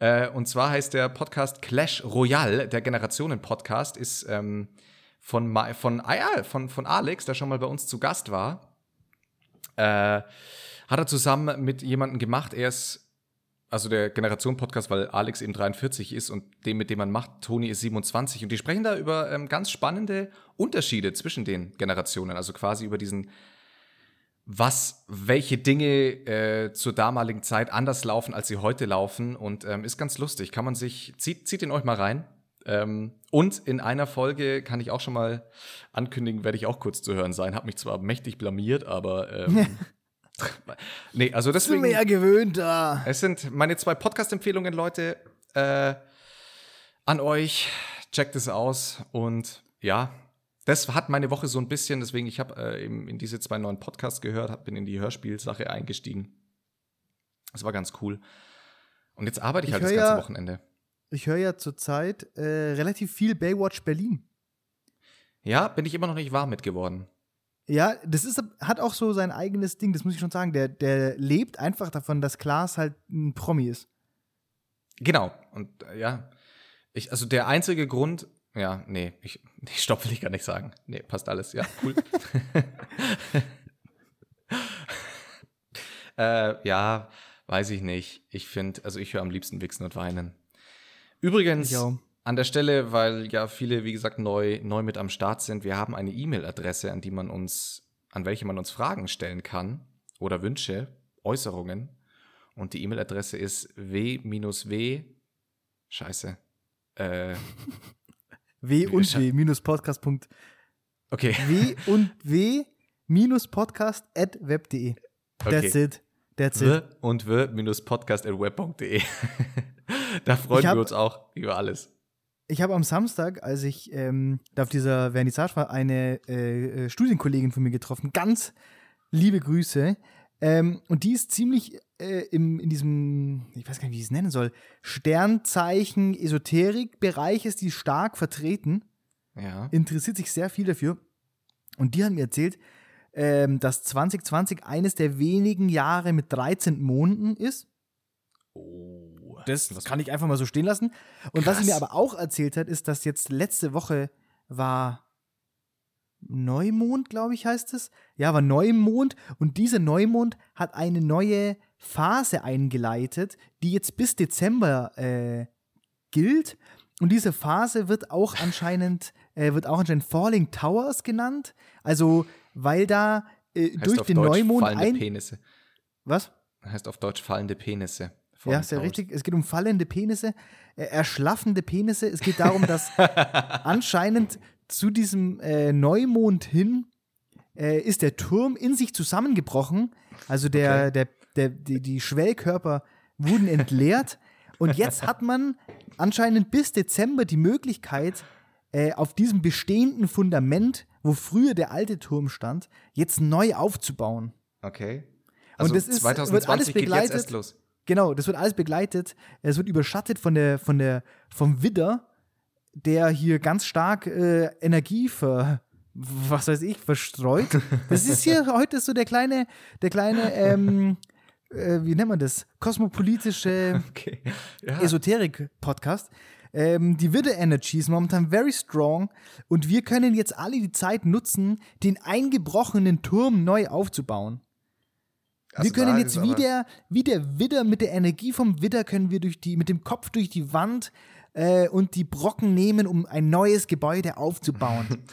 Äh, und zwar heißt der Podcast Clash Royale, der Generationen-Podcast, ist ähm, von, von, ah von, von Alex, der schon mal bei uns zu Gast war. Äh, hat er zusammen mit jemandem gemacht. Er ist, also der Generation-Podcast, weil Alex eben 43 ist und dem, mit dem man macht, Toni ist 27. Und die sprechen da über ähm, ganz spannende Unterschiede zwischen den Generationen. Also quasi über diesen, was, welche Dinge äh, zur damaligen Zeit anders laufen, als sie heute laufen. Und ähm, ist ganz lustig. Kann man sich, zieht, zieht ihn euch mal rein. Ähm, und in einer Folge kann ich auch schon mal ankündigen, werde ich auch kurz zu hören sein. Hab mich zwar mächtig blamiert, aber ähm, nee, also Das sind deswegen. ja gewöhnt da. Es sind meine zwei Podcast-Empfehlungen, Leute, äh, an euch. Checkt es aus. Und ja, das hat meine Woche so ein bisschen, deswegen, ich habe äh, eben in diese zwei neuen Podcasts gehört, hab, bin in die Hörspielsache eingestiegen. Das war ganz cool. Und jetzt arbeite ich, Ich halt das ganze ja- Wochenende. Ich höre ja zurzeit äh, relativ viel Baywatch Berlin. Ja, bin ich immer noch nicht warm mit geworden. Ja, das ist, hat auch so sein eigenes Ding, das muss ich schon sagen. Der, der lebt einfach davon, dass Klaas halt ein Promi ist. Genau. Und äh, ja, ich, also der einzige Grund, ja, nee, ich, nee, stopp will ich gar nicht sagen. Nee, passt alles. Ja, cool. äh, ja, weiß ich nicht. Ich finde, also ich höre am liebsten Wichsen und Weinen. Übrigens, Ich an der Stelle, weil ja viele, wie gesagt, neu, neu mit am Start sind, wir haben eine E-Mail-Adresse, an die man uns, an welche man uns Fragen stellen kann oder Wünsche, Äußerungen. Und die E-Mail-Adresse ist w-w, scheiße, Äh, W und W minus Podcast. Okay. W und W minus Podcast at web.de. That's Okay. it. That's it. W und w minus podcast at web.de. da freuen hab- wir uns auch über alles. Ich habe am Samstag, als ich ähm, da auf dieser Vernissage war, eine äh, äh, Studienkollegin von mir getroffen. Ganz liebe Grüße. Ähm, und die ist ziemlich äh, im, in diesem, ich weiß gar nicht, wie ich es nennen soll, Sternzeichen, Esoterik-Bereich ist die stark vertreten. Ja. interessiert sich sehr viel dafür. Und die hat mir erzählt, ähm, dass 2020 eines der wenigen Jahre mit 13 Monden ist. Oh. Das Was- kann ich einfach mal so stehen lassen. Und was sie Krass. mir aber auch erzählt hat, ist, dass jetzt letzte Woche war Neumond, glaube ich, heißt es. Ja, war Neumond. Und dieser Neumond hat eine neue Phase eingeleitet, die jetzt bis Dezember äh, gilt. Und diese Phase wird auch anscheinend, äh, wird auch anscheinend Falling Towers genannt. Also, weil da äh, durch den Deutsch Neumond fallende ein. Penisse. Was? Heißt auf Deutsch fallende Penisse. Ja, Fallen ist ja Towers. richtig. Es geht um fallende Penisse, äh, erschlaffende Penisse. Es geht darum, dass anscheinend zu diesem äh, Neumond hin äh, ist der Turm in sich zusammengebrochen. Also der, Okay. der, der, die, die Schwellkörper wurden entleert. Und jetzt hat man anscheinend bis Dezember die Möglichkeit, äh, auf diesem bestehenden Fundament, wo früher der alte Turm stand, jetzt neu aufzubauen. Okay. Und Also das ist- wird 2020 alles geht jetzt begleitet- erst los. Genau, das wird alles begleitet. Es wird überschattet von der, von der, vom Widder, der hier ganz stark äh, Energie ver, was weiß ich, verstreut. Das ist hier heute so der kleine, der kleine, ähm, äh, wie nennt man das? Kosmopolitische Okay. Ja. Esoterik-Podcast. Ähm, die Widder Energy ist momentan very strong und wir können jetzt alle die Zeit nutzen, den eingebrochenen Turm neu aufzubauen. Also wir können jetzt wie der, wie der Widder, mit der Energie vom Widder können wir durch die, mit dem Kopf durch die Wand äh, und die Brocken nehmen, um ein neues Gebäude aufzubauen.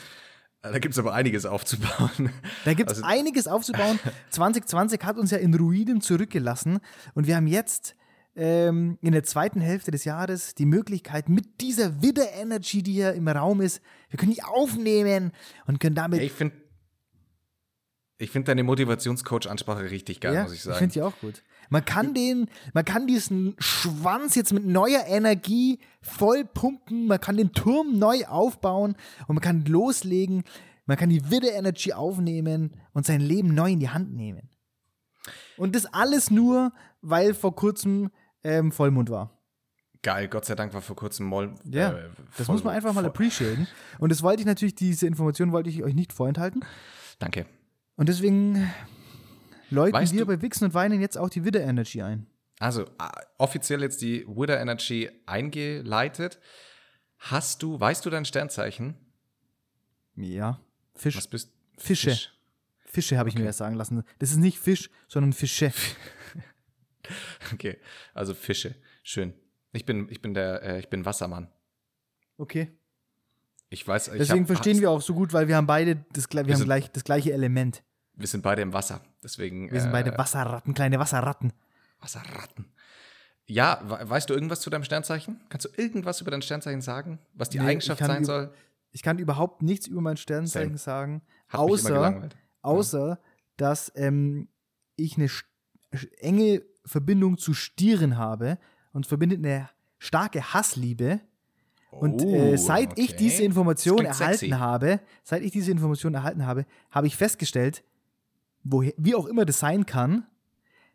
Da gibt es aber einiges aufzubauen. Da gibt es Also- einiges aufzubauen. 2020 hat uns ja in Ruinen zurückgelassen und wir haben jetzt ähm, in der zweiten Hälfte des Jahres die Möglichkeit, mit dieser Widder Energy, die hier im Raum ist, wir können die aufnehmen und können damit. Ich finde ich find deine Motivationscoach-Ansprache richtig geil, ja, muss ich ich sagen. finde die auch gut. Man kann den, man kann diesen Schwanz jetzt mit neuer Energie voll pumpen, man kann den Turm neu aufbauen und man kann loslegen, man kann die Widder Energy aufnehmen und sein Leben neu in die Hand nehmen. Und das alles nur, weil vor kurzem ähm, Vollmond war. Geil, Gott sei Dank war vor kurzem Moll. Ja, äh, Das muss man einfach mal appreciaten. Und das wollte ich natürlich, diese Information wollte ich euch nicht vorenthalten. Danke. Und deswegen läuten Weißt wir bei Wichsen und Weinen jetzt auch die Widder Energy ein. Also, äh, offiziell jetzt die Wither Energy eingeleitet. Hast du, weißt du dein Sternzeichen? Ja. Fisch. Was bist Fische. Fisch. Fische habe ich Okay. mir erst sagen lassen. Das ist nicht Fisch, sondern Fische. Okay, also Fische. Schön. Ich bin, ich bin der, äh, ich bin Wassermann. Okay. Ich weiß, ich Deswegen hab, verstehen wir auch so gut, weil wir haben beide das, wir Wir haben gleich, das gleiche Element. Wir sind beide im Wasser. Deswegen. Wir sind äh, beide Wasserratten, kleine Wasserratten. Wasserratten. Ja, we- weißt du irgendwas zu deinem Sternzeichen? Kannst du irgendwas über dein Sternzeichen sagen? Was die Nee, ich Eigenschaft sein soll? Ich kann überhaupt nichts über mein Sternzeichen sagen, Hat außer, außer dass ähm, ich eine enge Verbindung zu Stieren habe und verbindet eine starke Hassliebe. Und äh, Oh, seit ich okay. diese Information erhalten sexy. habe, seit ich diese Information erhalten habe, habe ich festgestellt, woher, wie auch immer das sein kann,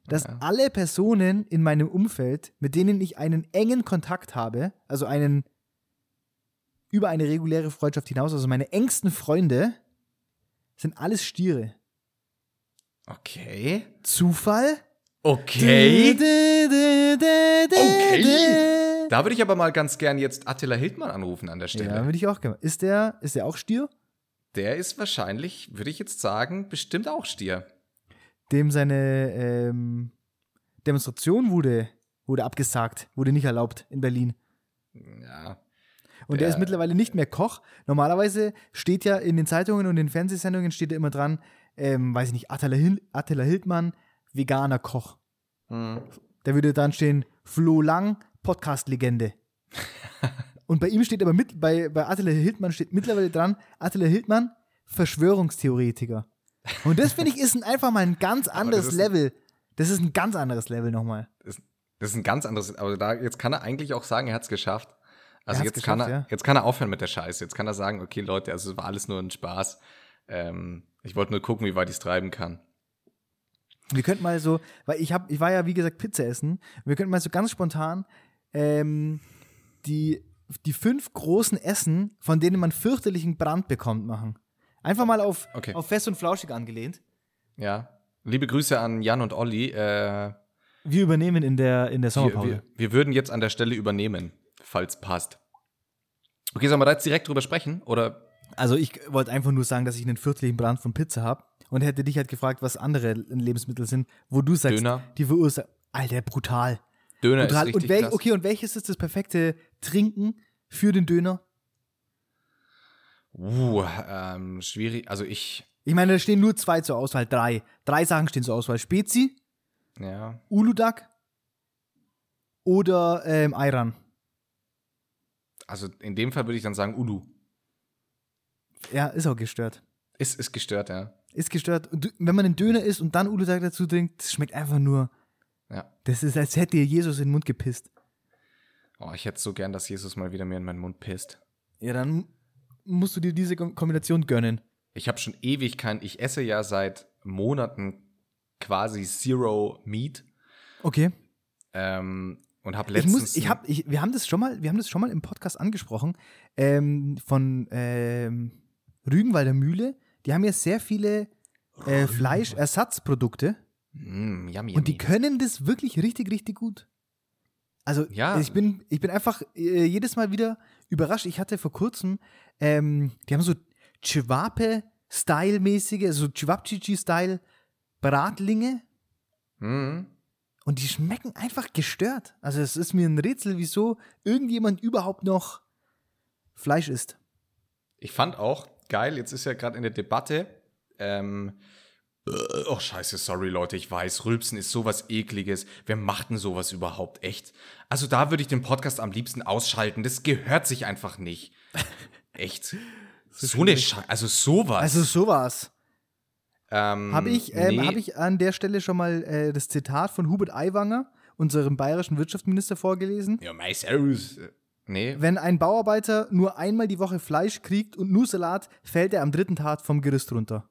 dass Ja. alle Personen in meinem Umfeld, mit denen ich einen engen Kontakt habe, also einen über eine reguläre Freundschaft hinaus, also meine engsten Freunde, sind alles Stiere. Okay. Zufall? Okay. Okay. Da würde ich aber mal ganz gern jetzt Attila Hildmann anrufen an der Stelle. Ja, würde ich auch gerne. Ist der, ist der auch Stier? Der ist wahrscheinlich, würde ich jetzt sagen, bestimmt auch Stier. Dem seine ähm, Demonstration wurde, wurde abgesagt, wurde nicht erlaubt in Berlin. Ja. Und der Der- ist mittlerweile nicht mehr Koch. Normalerweise steht ja in den Zeitungen und den Fernsehsendungen steht ja immer dran, ähm, weiß ich nicht, Attila, Hil Attila Hildmann, veganer Koch. Hm. Da würde dann stehen, Flo Lang, Podcast-Legende. Und bei ihm steht aber mit, bei, bei Attila Hildmann steht mittlerweile dran, Attila Hildmann, Verschwörungstheoretiker. Und das finde ich ist ein, einfach mal ein ganz anderes ein- Level. Das ist ein ganz anderes Level nochmal. Das, das ist ein ganz anderes, aber da, jetzt kann er eigentlich auch sagen, er hat es geschafft. Also jetzt, kann er, ja. jetzt kann er aufhören mit der Scheiße. Jetzt kann er sagen, okay, Leute, also es war alles nur ein Spaß. Ähm, ich wollte nur gucken, wie weit ich es treiben kann. Wir könnten mal so, weil ich habe, ich war ja wie gesagt Pizza essen. Wir könnten mal so ganz spontan ähm, die, die fünf großen Essen, von denen man fürchterlichen Brand bekommt, machen. Einfach mal auf, Okay. auf fest und flauschig angelehnt. Ja. Liebe Grüße an Jan und Olli. Äh, Wir übernehmen in der, in der wir, Sommerpause. wir, wir würden jetzt an der Stelle übernehmen, falls passt. Okay, sollen wir da jetzt direkt drüber sprechen? Oder Also ich wollte einfach nur sagen, dass ich einen fürchterlichen Brand von Pizza habe und hätte dich halt gefragt, was andere Lebensmittel sind, wo du sagst, Döner. die verursachen. Alter, brutal. Döner brutal. ist Und richtig wel krass. okay, und welches ist das perfekte Trinken für den Döner? Uh, ähm, schwierig. Also ich, Ich meine, da stehen nur zwei zur Auswahl, drei. Drei Sachen stehen zur Auswahl. Spezi, ja. Uludag oder ähm, Ayran. Also in dem Fall würde ich dann sagen Ulu. Ja, ist auch gestört. Ist, ist gestört, ja. Ist gestört. Und wenn man einen Döner isst und dann Uludag dazu trinkt, schmeckt einfach nur. Ja. Das ist, als hätte dir Jesus in den Mund gepisst. Oh, ich hätte so gern, dass Jesus mal wieder mir in meinen Mund pisst. Ja, dann musst du dir diese Kom- Kombination gönnen. Ich habe schon ewig kein, ich esse ja seit Monaten quasi Zero Meat Okay. ähm, und habe Ich letztens. muss, ich hab, ich, wir haben das schon mal, wir haben das schon mal im Podcast angesprochen ähm, von ähm, Rügenwalder Mühle. Die haben ja sehr viele äh, Fleischersatzprodukte Mm, yummy, und die yummy. können das wirklich richtig, richtig gut. Also Ja. ich bin, ich bin einfach äh, jedes Mal wieder überrascht. Ich hatte vor kurzem, ähm, die haben so Chivape-Style-mäßige, so Chivapchichi-Style Bratlinge Mm. Und die schmecken einfach gestört. Also es ist mir ein Rätsel, wieso irgendjemand überhaupt noch Fleisch isst. Ich fand auch geil, jetzt ist ja gerade in der Debatte. Ähm, äh, oh, scheiße, sorry, Leute, ich weiß, Rülpsen ist sowas ekliges. Wer macht denn sowas überhaupt echt? Also da würde ich den Podcast am liebsten ausschalten. Das gehört sich einfach nicht. Echt. So eine Scheiße, also sowas. Also sowas. ähm, Habe ich, ähm, nee. hab ich an der Stelle schon mal äh, das Zitat von Hubert Aiwanger, unserem bayerischen Wirtschaftsminister, vorgelesen. Ja, mei, servus. Nee. Wenn ein Bauarbeiter nur einmal die Woche Fleisch kriegt und nur Salat, fällt er am dritten Tag vom Gerüst runter.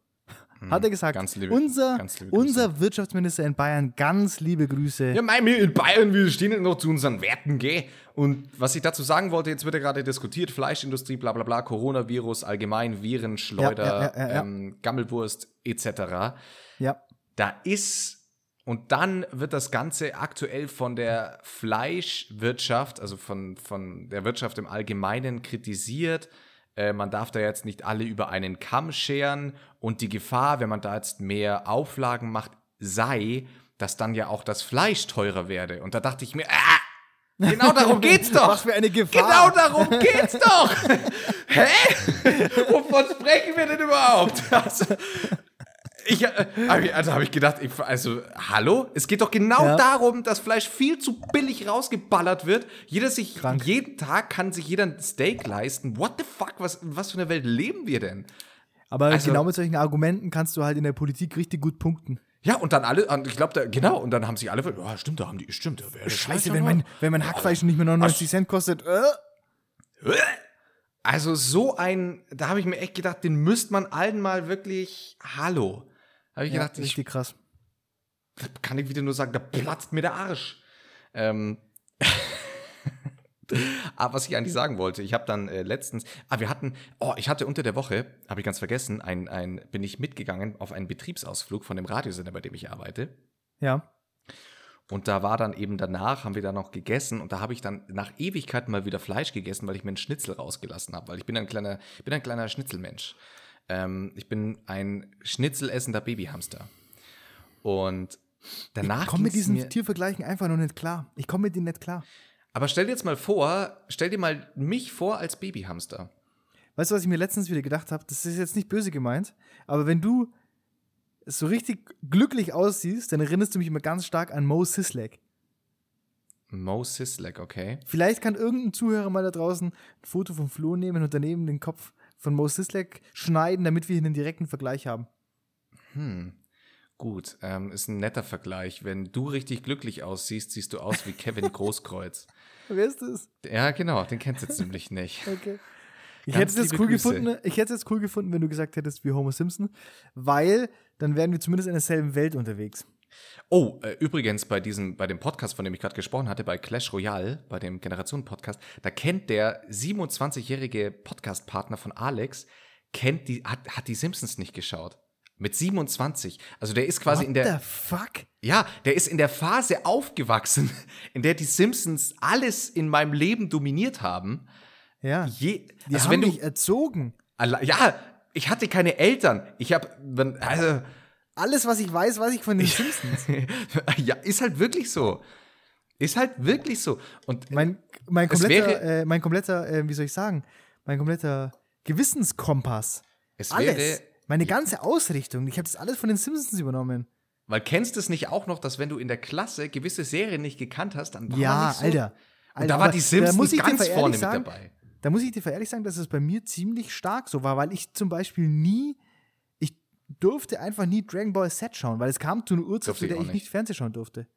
Hat er gesagt. Hm, Ganz liebe- unser, ganz liebe unser Wirtschaftsminister in Bayern, ganz liebe Grüße. Ja, mei, wir in Bayern, wir stehen noch zu unseren Werten, gell? Und was ich dazu sagen wollte, jetzt wird ja gerade diskutiert, Fleischindustrie, bla bla bla, Coronavirus, allgemein, Viren, Schleuder, ja, ja, ja. Ähm, Gammelwurst, etc. Ja. Da ist, und dann wird das Ganze aktuell von der Fleischwirtschaft, also von, von der Wirtschaft im Allgemeinen kritisiert. Äh, man darf da jetzt nicht alle über einen Kamm scheren und die Gefahr, wenn man da jetzt mehr Auflagen macht, sei, dass dann ja auch das Fleisch teurer werde. Und da dachte ich mir, ah, genau darum geht's doch. Was für eine Gefahr. Genau darum geht's doch. Hä? Wovon sprechen wir denn überhaupt? Also, ich, äh, ich- also habe ich gedacht, ich, also, hallo? Es geht doch genau Ja. darum, dass Fleisch viel zu billig rausgeballert wird. Jeder sich, Krank. jeden Tag kann sich jeder ein Steak leisten. What the fuck? Was, was für eine Welt leben wir denn? Aber Also- genau mit solchen Argumenten kannst du halt in der Politik richtig gut punkten. Ja, und dann alle, ich glaube, da, genau, und dann haben sich alle, ja, stimmt, da haben die, stimmt, da wäre Scheiße, wenn mein, wenn mein Hackfleisch nicht mehr 99 Cent kostet. Äh? Also so ein, da habe ich mir echt gedacht, den müsste man allen mal wirklich, hallo. Habe ich Ja, gedacht, ich richtig krass. kann ich wieder nur sagen, da platzt mir der Arsch. Ähm. Aber was ich eigentlich sagen wollte, ich habe dann äh, letztens, ah, wir hatten, oh, ich hatte unter der Woche, habe ich ganz vergessen, ein, ein, bin ich mitgegangen auf einen Betriebsausflug von dem Radiosender, bei dem ich arbeite. Ja. Und da war dann eben danach, haben wir dann noch gegessen und da habe ich dann nach Ewigkeiten mal wieder Fleisch gegessen, weil ich mir einen Schnitzel rausgelassen habe, weil ich bin ein kleiner, ich bin ein kleiner Schnitzelmensch. Ähm, ich bin ein schnitzelessender Babyhamster. Und danach Ich komme mit diesen Tiervergleichen einfach noch nicht klar. Ich komme mit denen nicht klar. Aber stell dir jetzt mal vor, stell dir mal mich vor als Babyhamster. Weißt du, was ich mir letztens wieder gedacht habe? Das ist jetzt nicht böse gemeint, aber wenn du so richtig glücklich aussiehst, dann erinnerst du mich immer ganz stark an Mo Sislek. Mo Sislek, okay. Vielleicht kann irgendein Zuhörer mal da draußen ein Foto von Flo nehmen und daneben den Kopf von Mo Sislek schneiden, damit wir hier einen direkten Vergleich haben. Hm. Gut, ähm, ist ein netter Vergleich. Wenn du richtig glücklich aussiehst, siehst du aus wie Kevin Großkreuz. Wer ist das? Ja, genau, den kennst du ziemlich nicht. Okay. Ich Ganz hätte, es jetzt cool Grüße. gefunden, ich hätte es jetzt cool gefunden, wenn du gesagt hättest wie Homer Simpson, weil dann wären wir zumindest in derselben Welt unterwegs. Oh, äh, übrigens bei diesem, bei dem Podcast, von dem ich gerade gesprochen hatte, bei Clash Royale, bei dem Generationen-Podcast, da kennt der 27-jährige Podcast-Partner von Alex, kennt die, hat, hat die Simpsons nicht geschaut. Mit 27. Also der ist quasi What in der. the fuck? Ja, der ist in der Phase aufgewachsen, in der die Simpsons alles in meinem Leben dominiert haben. Ja. Je, Die also haben wenn du, dich erzogen. Ja, ich hatte keine Eltern. Ich habe, also, Alles, was ich weiß, weiß ich von den Simpsons. ja, ist halt wirklich so. Ist halt wirklich so. Und Mein, mein Es kompletter, äh, mein kompletter, äh, wie soll ich sagen, mein kompletter Gewissenskompass. es Alles. wäre, Meine ganze Ausrichtung. Ich habe das alles von den Simpsons übernommen. weil kennst du es nicht auch noch, dass wenn du in der Klasse gewisse Serien nicht gekannt hast, dann war ja, nicht so, Alter. Und Alter, da war die Simpsons muss ich dir ganz vorne ehrlich mit sagen, dabei. Da muss ich dir ehrlich sagen, dass es bei mir ziemlich stark so war, weil ich zum Beispiel nie, durfte einfach nie Dragon Ball Z schauen, weil es kam zu einer Uhrzeit, zu ich der ich nicht. nicht Fernsehen schauen durfte.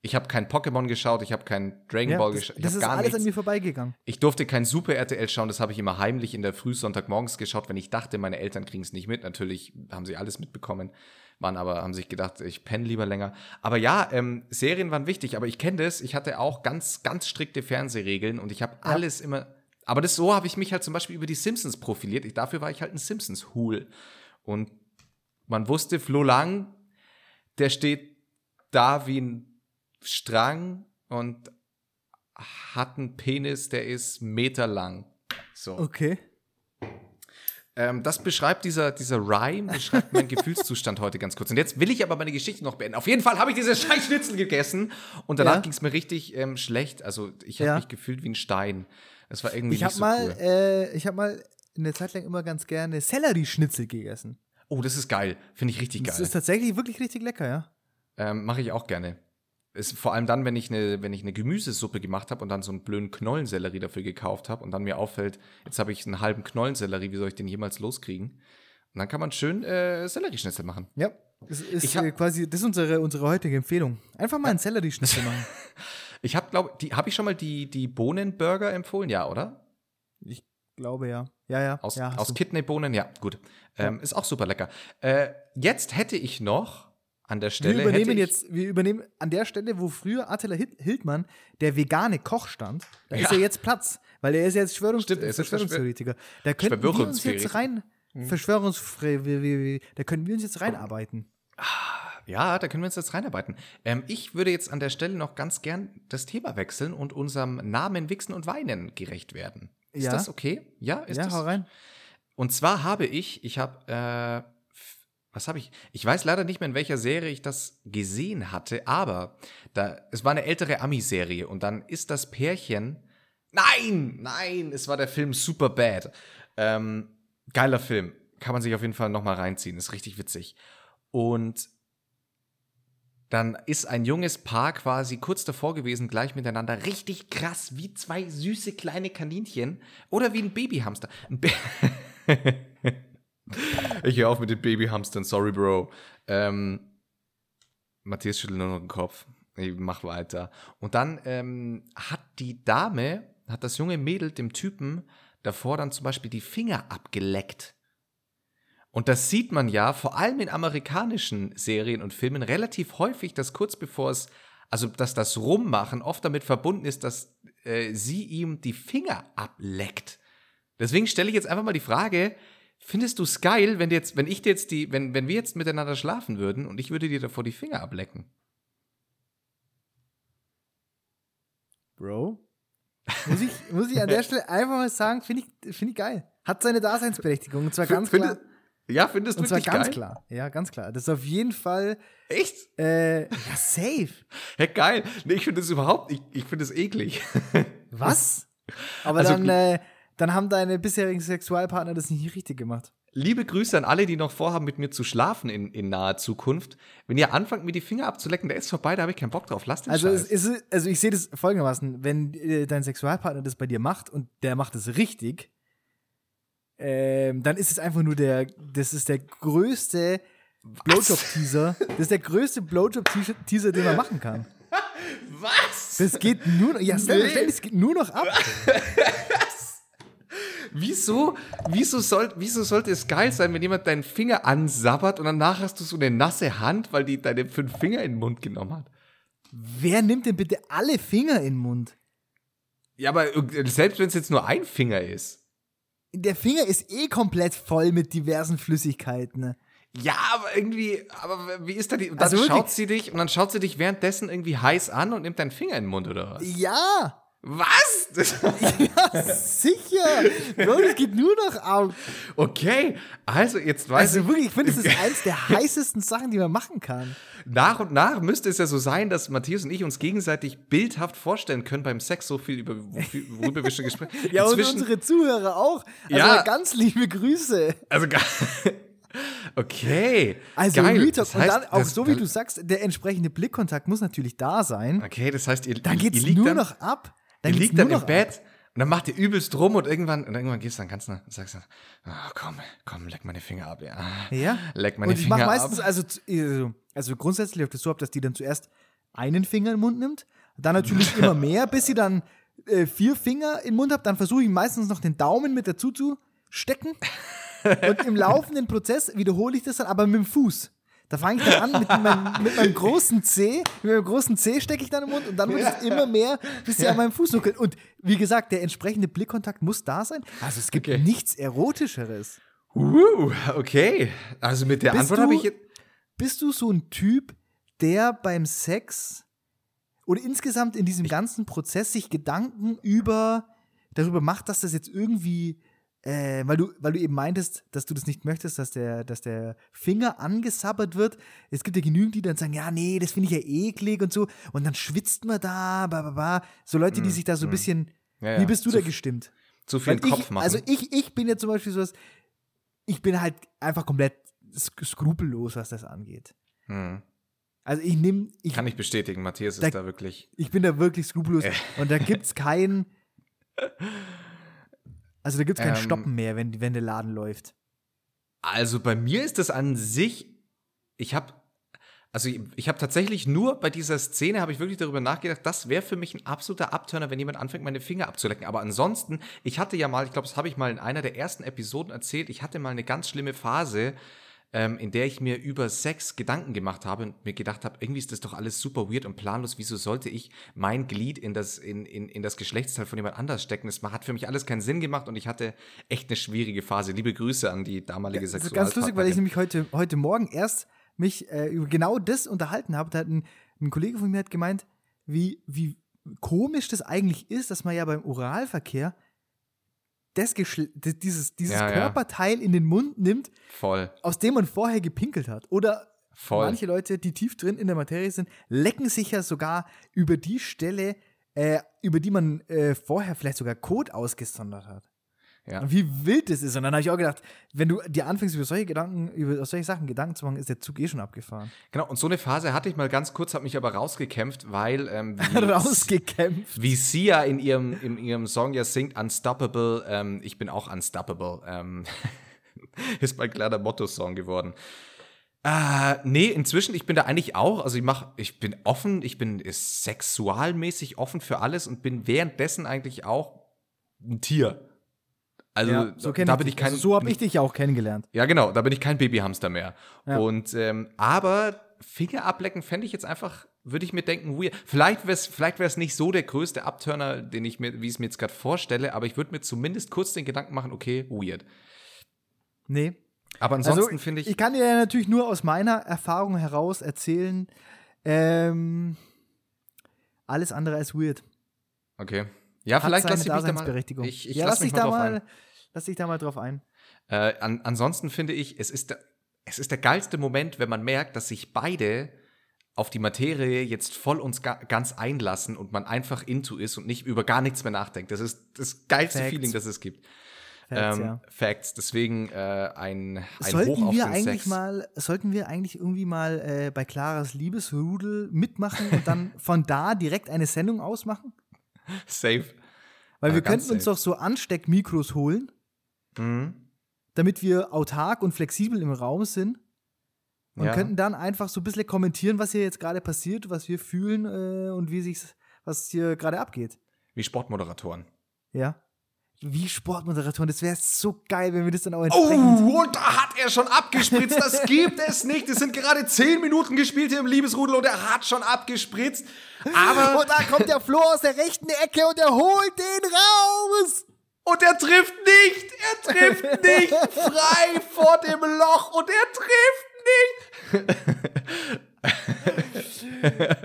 Ich habe kein Pokémon geschaut, ich habe kein Dragon Ja, Ball das geschaut, das habe ist alles nichts. an mir vorbeigegangen. Ich durfte kein Super RTL schauen, das habe ich immer heimlich in der Frühsonntagmorgens geschaut, wenn ich dachte, meine Eltern kriegen es nicht mit. Natürlich haben sie alles mitbekommen, waren aber, haben sich gedacht, ich penne lieber länger. Aber ja, ähm, Serien waren wichtig, aber ich kenne das. Ich hatte auch ganz, ganz strikte Fernsehregeln und ich habe alles immer. Aber das so habe ich mich halt zum Beispiel über die Simpsons profiliert. Ich, dafür war ich halt ein Simpsons-Hul. Und man wusste, Flo Lang, der steht da wie ein Strang und hat einen Penis, der ist meterlang. So. Okay. Ähm, das beschreibt dieser, dieser Rhyme, beschreibt meinen Gefühlszustand heute ganz kurz. Und jetzt will ich aber meine Geschichte noch beenden. Auf jeden Fall habe ich diese Scheißschnitzel gegessen und danach Ja. ging es mir richtig ähm, schlecht. Also ich habe Ja. mich gefühlt wie ein Stein. Das war irgendwie Ich nicht habe so mal, cool. äh, ich habe mal eine Zeit lang immer ganz gerne Sellerieschnitzel gegessen. Oh, das ist geil. Finde ich richtig Das geil. ist tatsächlich wirklich richtig lecker, ja. Ähm, Mache ich auch gerne. Ist vor allem dann, wenn ich eine, wenn ich eine Gemüsesuppe gemacht habe und dann so einen blöden Knollensellerie dafür gekauft habe und dann mir auffällt, jetzt habe ich einen halben Knollensellerie, wie soll ich den jemals loskriegen? Und dann kann man schön äh, Sellerieschnitzel machen. Ja. Das ist Ich hab- äh, quasi, das ist unsere, unsere heutige Empfehlung. Einfach mal einen Sellerieschnitzel machen. Ich habe, glaube die habe ich schon mal die, die Bohnenburger empfohlen, ja, oder? Ich glaube ja. Ja, ja. Aus, ja, aus. Kidneybohnen, ja, gut. Ähm, Ist auch super lecker. Äh, jetzt hätte ich noch an der Stelle. wir übernehmen jetzt, wir übernehmen an der Stelle, wo früher Attila Hil- Hildmann, der vegane Koch stand, da ist Ja. ja jetzt Platz, weil er ist ja jetzt Verschwörungs Stimmt, ist Verschwörungstheoretiker. Da könnten wir uns jetzt rein, Verschwörungsfrei, wir- wir- da können wir uns jetzt reinarbeiten. Ja, da können wir uns jetzt reinarbeiten. Ähm, ich würde jetzt an der Stelle noch ganz gern das Thema wechseln und unserem Namen Wichsen und Weinen gerecht werden. Ist Ja. das okay? Ja, ist ja, das? hau rein. Und zwar habe ich, ich habe, äh, was habe ich? Ich weiß leider nicht mehr, in welcher Serie ich das gesehen hatte, aber da, es war eine ältere Ami-Serie und dann ist das Pärchen. Nein, nein, es war der Film Super Bad. Ähm, geiler Film. Kann man sich auf jeden Fall nochmal reinziehen. Ist richtig witzig. Und dann ist ein junges Paar quasi kurz davor gewesen, gleich miteinander richtig krass, wie zwei süße kleine Kaninchen oder wie ein Babyhamster. Ich höre auf mit den Babyhamstern, sorry, Bro. Ähm, Matthias schüttelt nur noch den Kopf. Ich mach weiter. Und dann ähm, hat die Dame, hat das junge Mädel dem Typen davor dann zum Beispiel die Finger abgeleckt. Und das sieht man ja vor allem in amerikanischen Serien und Filmen relativ häufig, dass kurz bevor es, also dass das Rummachen oft damit verbunden ist, dass äh, sie ihm die Finger ableckt. Deswegen stelle ich jetzt einfach mal die Frage, findest du es geil, wenn, jetzt, wenn ich dir jetzt die, wenn, wenn wir jetzt miteinander schlafen würden und ich würde dir davor die Finger ablecken? Bro. Muss ich, muss ich an der Stelle einfach mal sagen, finde ich, find ich geil. Hat seine Daseinsberechtigung. Und zwar ganz Finde- klar. Ja, findest du Und zwar ganz geil? klar. Ja, ganz klar. Das ist auf jeden Fall Echt? äh, ja, safe. Hä, geil. Nee, ich finde es überhaupt, ich, ich finde es eklig. Was? Aber Also dann, äh, dann haben deine bisherigen Sexualpartner das nicht richtig gemacht. liebe Grüße an alle, die noch vorhaben, mit mir zu schlafen in, in naher Zukunft. Wenn ihr anfangt, mir die Finger abzulecken, der ist vorbei, da habe ich keinen Bock drauf. Lasst den Also, Scheiß. ist, also ich sehe das folgendermaßen, wenn äh, dein Sexualpartner das bei dir macht und der macht es richtig, ähm, dann ist es einfach nur der, das ist der größte Blowjob-Teaser. Das ist der größte Blowjob-Teaser, den man machen kann. Was? Das geht nur noch, ja, selbstverständlich, es geht nur noch ab. Wieso, wieso, soll, wieso sollte es geil sein, wenn jemand deinen Finger ansabbert und danach hast du so eine nasse Hand, weil die deine fünf Finger in den Mund genommen hat? Wer nimmt denn bitte alle Finger in den Mund? Ja, aber selbst wenn es jetzt nur ein Finger ist. Der Finger ist eh komplett voll mit diversen Flüssigkeiten. Ja, aber irgendwie, aber wie ist da die. Dann Also schaut sie dich und dann schaut sie dich währenddessen irgendwie heiß an und nimmt deinen Finger in den Mund oder was? Ja, Was? Das, sicher. Bro, das geht nur noch ab. okay, also jetzt weiß Also ich, wirklich, ich finde, das ist eins der heißesten Sachen, die man machen kann. nach und nach müsste es ja so sein, dass Matthias und ich uns gegenseitig bildhaft vorstellen können beim Sex, so viel über worüber wir schon gesprochen haben. Ja, und Inzwischen- unsere Zuhörer auch. Also Ja. ganz liebe Grüße. Also Okay. Also geil. Real. Das heißt, und dann auch das- so wie du sagst, der entsprechende Blickkontakt muss natürlich da sein. Okay, das heißt, ihr, Dann geht's ihr liegt nur dann, noch ab. Dann liegt dann im Bett und dann macht ihr übelst rum und irgendwann, und irgendwann gehst du dann ganz nah und sagst dann, oh, komm, komm, leck meine Finger ab, ja. Ab. Ja. Leck meine und ich Finger mache meistens, ab. also, also, also grundsätzlich läuft es so ab, dass die dann zuerst einen Finger im Mund nimmt, dann natürlich immer mehr, bis sie dann äh, vier Finger im Mund hat. Dann versuche ich meistens noch den Daumen mit dazu zu stecken. Und im laufenden Prozess wiederhole ich das dann aber mit dem Fuß. Da fange ich dann an mit meinem, mit meinem großen C, mit meinem großen C stecke ich dann im Mund und dann wird es immer mehr, bis sie an meinem Fuß nuckeln. Und wie gesagt, der entsprechende Blickkontakt muss da sein. Also es gibt Okay. nichts Erotischeres. Uh, okay. Also mit der Bist Antwort habe ich jetzt. Bist du so ein Typ, der beim Sex oder insgesamt in diesem ganzen Prozess sich Gedanken über darüber macht, dass das jetzt irgendwie, äh, weil du, weil du eben meintest, dass du das nicht möchtest, dass der, dass der Finger angesabbert wird. Es gibt ja genügend, die dann sagen, ja, nee, das finde ich ja eklig und so. Und dann schwitzt man da, ba, ba, ba. So Leute, die sich da so ein bisschen, Mm, Ja, ja. wie bist du Zu da gestimmt? Zu viel im Kopf ich, machen. Also ich, ich bin ja zum Beispiel sowas, ich bin halt einfach komplett sk skrupellos, was das angeht. hm. Also ich nehme, ich, Kann ich bestätigen, Matthias ist Da- da wirklich. ich bin da wirklich skrupellos Äh. und da gibt's kein, also da gibt's kein Ähm. Stoppen mehr, wenn, wenn der Laden läuft. Also bei mir ist das an sich, ich habe, also ich, ich habe tatsächlich nur bei dieser Szene, habe ich wirklich darüber nachgedacht, das wäre für mich ein absoluter Abturner, wenn jemand anfängt, meine Finger abzulecken. Aber ansonsten, ich hatte ja mal, ich glaube, das habe ich mal in einer der ersten Episoden erzählt, ich hatte mal eine ganz schlimme Phase, ähm, in der ich mir über Sex Gedanken gemacht habe und mir gedacht habe, irgendwie ist das doch alles super weird und planlos. Wieso sollte ich mein Glied in das, in, in, in das Geschlechtsteil von jemand anders stecken? Das hat für mich alles keinen Sinn gemacht und ich hatte echt eine schwierige Phase. Liebe Grüße an die damalige Das ist Sexualpartnerin. ganz lustig, weil ich nämlich heute, heute Morgen erst mich äh, über genau das unterhalten habe. Da hat ein, ein Kollege von mir hat gemeint, wie, wie komisch das eigentlich ist, dass man ja beim Oralverkehr das Geschle dieses, dieses Ja, ja. Körperteil in den Mund nimmt, Voll, aus dem man vorher gepinkelt hat. Oder voll. manche Leute, die tief drin in der Materie sind, lecken sich ja sogar über die Stelle, äh, über die man äh, vorher vielleicht sogar Kot ausgesondert hat. Ja. Und wie wild das ist. Und dann habe ich auch gedacht, wenn du dir anfängst, über solche Gedanken, über solche Sachen Gedanken zu machen, ist der Zug eh schon abgefahren. Genau, und so eine Phase hatte ich mal ganz kurz, habe mich aber rausgekämpft, weil ähm, wie, Rausgekämpft. wie Sia in ihrem, in ihrem Song ja singt, Unstoppable, ähm, ich bin auch unstoppable, ähm, ist mein kleiner Motto-Song geworden. Äh, nee, inzwischen, ich bin da eigentlich auch, also ich mach, ich bin offen, ich bin sexualmäßig offen für alles und bin währenddessen eigentlich auch ein Tier. Also Ja, so da bin ich kein, also so habe ich dich ja auch kennengelernt. ja, genau, da bin ich kein Babyhamster mehr. Ja. Und ähm, aber Finger ablecken fände ich jetzt einfach, würde ich mir denken, weird. Vielleicht wäre es vielleicht wär's nicht so der größte Abturner, den ich mir, wie ich es mir jetzt gerade vorstelle, aber ich würde mir zumindest kurz den Gedanken machen, okay, weird. Nee. Aber Also, ansonsten finde ich, Ich kann dir ja natürlich nur aus meiner Erfahrung heraus erzählen, ähm, alles andere als weird. okay. Ja, Hat vielleicht lasse ich mich da mal. Ich, ich ja, lass lass mich dich mal da mal, ein. Lass dich da mal drauf ein. Äh, an, ansonsten finde ich, es ist, der, es ist der geilste Moment, wenn man merkt, dass sich beide auf die Materie jetzt voll uns ga, ganz einlassen und man einfach into ist und nicht über gar nichts mehr nachdenkt. Das ist das geilste Facts. Feeling, das es gibt. Facts, ähm, ja. Facts. Deswegen äh, ein, ein Hoch Sollten auf wir den eigentlich Sex. mal, sollten wir eigentlich irgendwie mal äh, bei Claras Liebesrudel mitmachen und dann von da direkt eine Sendung ausmachen? Safe. Weil Ja, wir könnten uns safe. doch so Ansteckmikros holen, Mhm. damit wir autark und flexibel im Raum sind und Ja. könnten dann einfach so ein bisschen kommentieren, was hier jetzt gerade passiert, was wir fühlen äh, und wie sich was hier gerade abgeht. Wie Sportmoderatoren. Ja. Wie Sportmoderatoren, das wäre so geil, wenn wir das dann auch entsprechend. Oh, und da hat er schon abgespritzt. Das gibt es nicht. Es sind gerade zehn Minuten gespielt hier im Liebesrudel und er hat schon abgespritzt. Aber. Und da kommt der Flo aus der rechten Ecke und er holt den raus. Und er trifft nicht. Er trifft nicht. Frei vor dem Loch. Und er trifft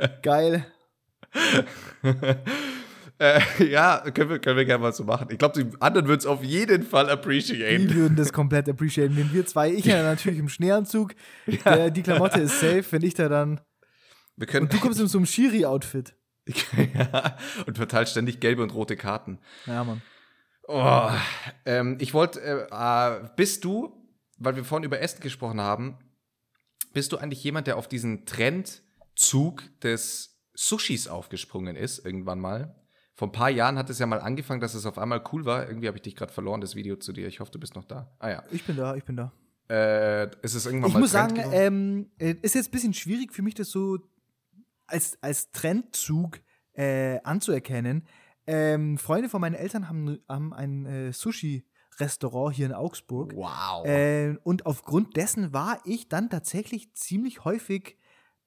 nicht. Geil. Äh, ja, können wir, können wir gerne mal so machen. Ich glaube, die anderen würden es auf jeden Fall Die appreciaten. würden das komplett appreciaten. Wenn wir zwei, ich ja natürlich im Schneeanzug, der, die Klamotte ist safe, wenn ich da dann. Wir können, Und du kommst in so einem Schiri-Outfit. ja, und verteilt ständig gelbe und rote Karten. Ja, Mann. Oh, ähm, ich wollte, äh, äh, bist du, weil wir vorhin über Essen gesprochen haben, bist du eigentlich jemand, der auf diesen Trendzug des Sushis aufgesprungen ist, irgendwann mal? Vor ein paar Jahren hat es ja mal angefangen, dass es auf einmal cool war. Irgendwie habe ich dich gerade verloren, das Video zu dir. Ich hoffe, du bist noch da. Ah ja. Ich bin da, ich bin da. Äh, ist es irgendwann Ich mal muss Trend sagen, ähm, äh, ist jetzt ein bisschen schwierig für mich, das so als, als Trendzug äh, anzuerkennen. Ähm, Freunde von meinen Eltern haben, haben ein äh, Sushi-Restaurant hier in Augsburg. wow. Äh, und aufgrund dessen war ich dann tatsächlich ziemlich häufig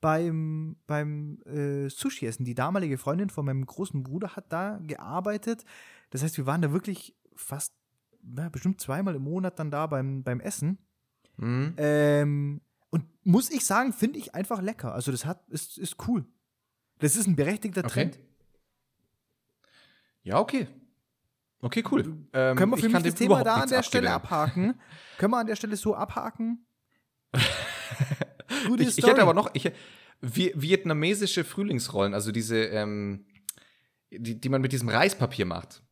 beim, beim äh, Sushi-Essen. Die damalige Freundin von meinem großen Bruder hat da gearbeitet. Das heißt, wir waren da wirklich fast, ja, bestimmt zweimal im Monat dann da beim, beim Essen. Hm? Ähm, und muss ich sagen, finde ich einfach lecker. Also das hat, ist, ist cool. Das ist ein berechtigter Okay. Ja, okay. Okay, cool. Ähm, Können wir ich für mich das Thema da an der Stelle abhaken? Können wir an der Stelle so abhaken? Gute Ich, ich Story. hätte aber noch ich, vi- vietnamesische Frühlingsrollen, also diese, ähm, die, die man mit diesem Reispapier macht.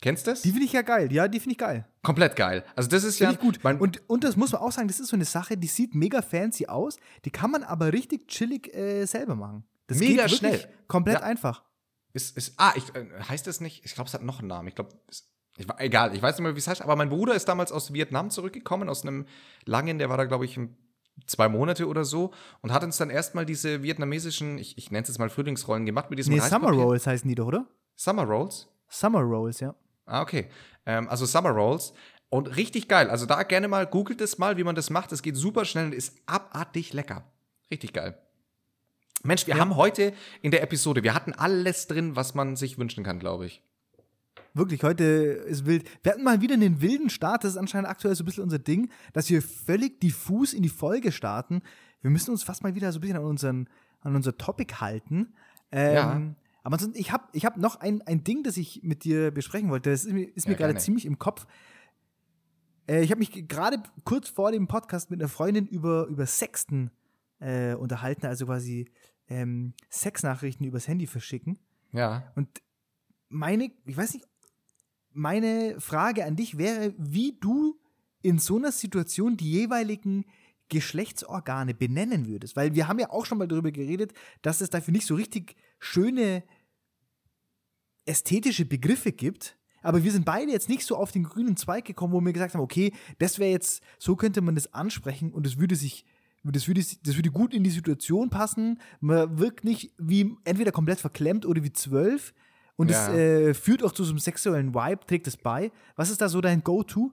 Kennst du das? Die finde ich ja geil. Ja, die finde ich geil. Komplett geil. Also das ist Finde ja ich gut. Und, und das muss man auch sagen, das ist so eine Sache, die sieht mega fancy aus. Die kann man aber richtig chillig äh, selber machen. Das Mega schnell. Komplett Ja. einfach. Ist, ist, ah, ich, äh, heißt das nicht? Ich glaube, es hat noch einen Namen. Ich glaube, ich, egal, ich weiß nicht mehr, wie es heißt, aber mein Bruder ist damals aus Vietnam zurückgekommen, aus einem langen, der war da, glaube ich, zwei Monate oder so und hat uns dann erstmal diese vietnamesischen, ich, ich nenne es jetzt mal Frühlingsrollen gemacht mit diesem Nee, Summer. Rolls heißen die doch, oder? Summer Rolls? Summer Rolls, ja. Ah, okay. Ähm, also Summer Rolls. Und richtig geil. Also da gerne mal, googelt es mal, wie man das macht. Es geht super schnell und ist abartig lecker. Richtig geil. Mensch, wir haben heute in der Episode, wir hatten alles drin, was man sich wünschen kann, glaube ich. Wirklich, heute ist wild. Wir hatten mal wieder einen wilden Start. Das ist anscheinend aktuell so ein bisschen unser Ding, dass wir völlig diffus in die Folge starten. Wir müssen uns fast mal wieder so ein bisschen an, unseren, an unser Topic halten. Ähm, Ja. Aber ansonsten, ich habe ich hab noch ein, ein Ding, das ich mit dir besprechen wollte. Das ist mir, ist Ja, mir gerade ziemlich im Kopf. Äh, ich habe mich gerade kurz vor dem Podcast mit einer Freundin über, über Sexten äh, unterhalten, also quasi ähm, Sexnachrichten übers Handy verschicken. Ja. Und meine, ich weiß nicht, meine Frage an dich wäre, wie du in so einer Situation die jeweiligen Geschlechtsorgane benennen würdest. Weil wir haben ja auch schon mal darüber geredet, dass es dafür nicht so richtig schöne ästhetische Begriffe gibt. Aber wir sind beide jetzt nicht so auf den grünen Zweig gekommen, wo wir gesagt haben, okay, das wäre jetzt, so könnte man das ansprechen und es würde sich, das würde, das würde gut in die Situation passen. Man wirkt nicht wie entweder komplett verklemmt oder wie zwölf. Und es Ja. äh, führt auch zu so einem sexuellen Vibe, trägt es bei. Was ist da so dein Go-To?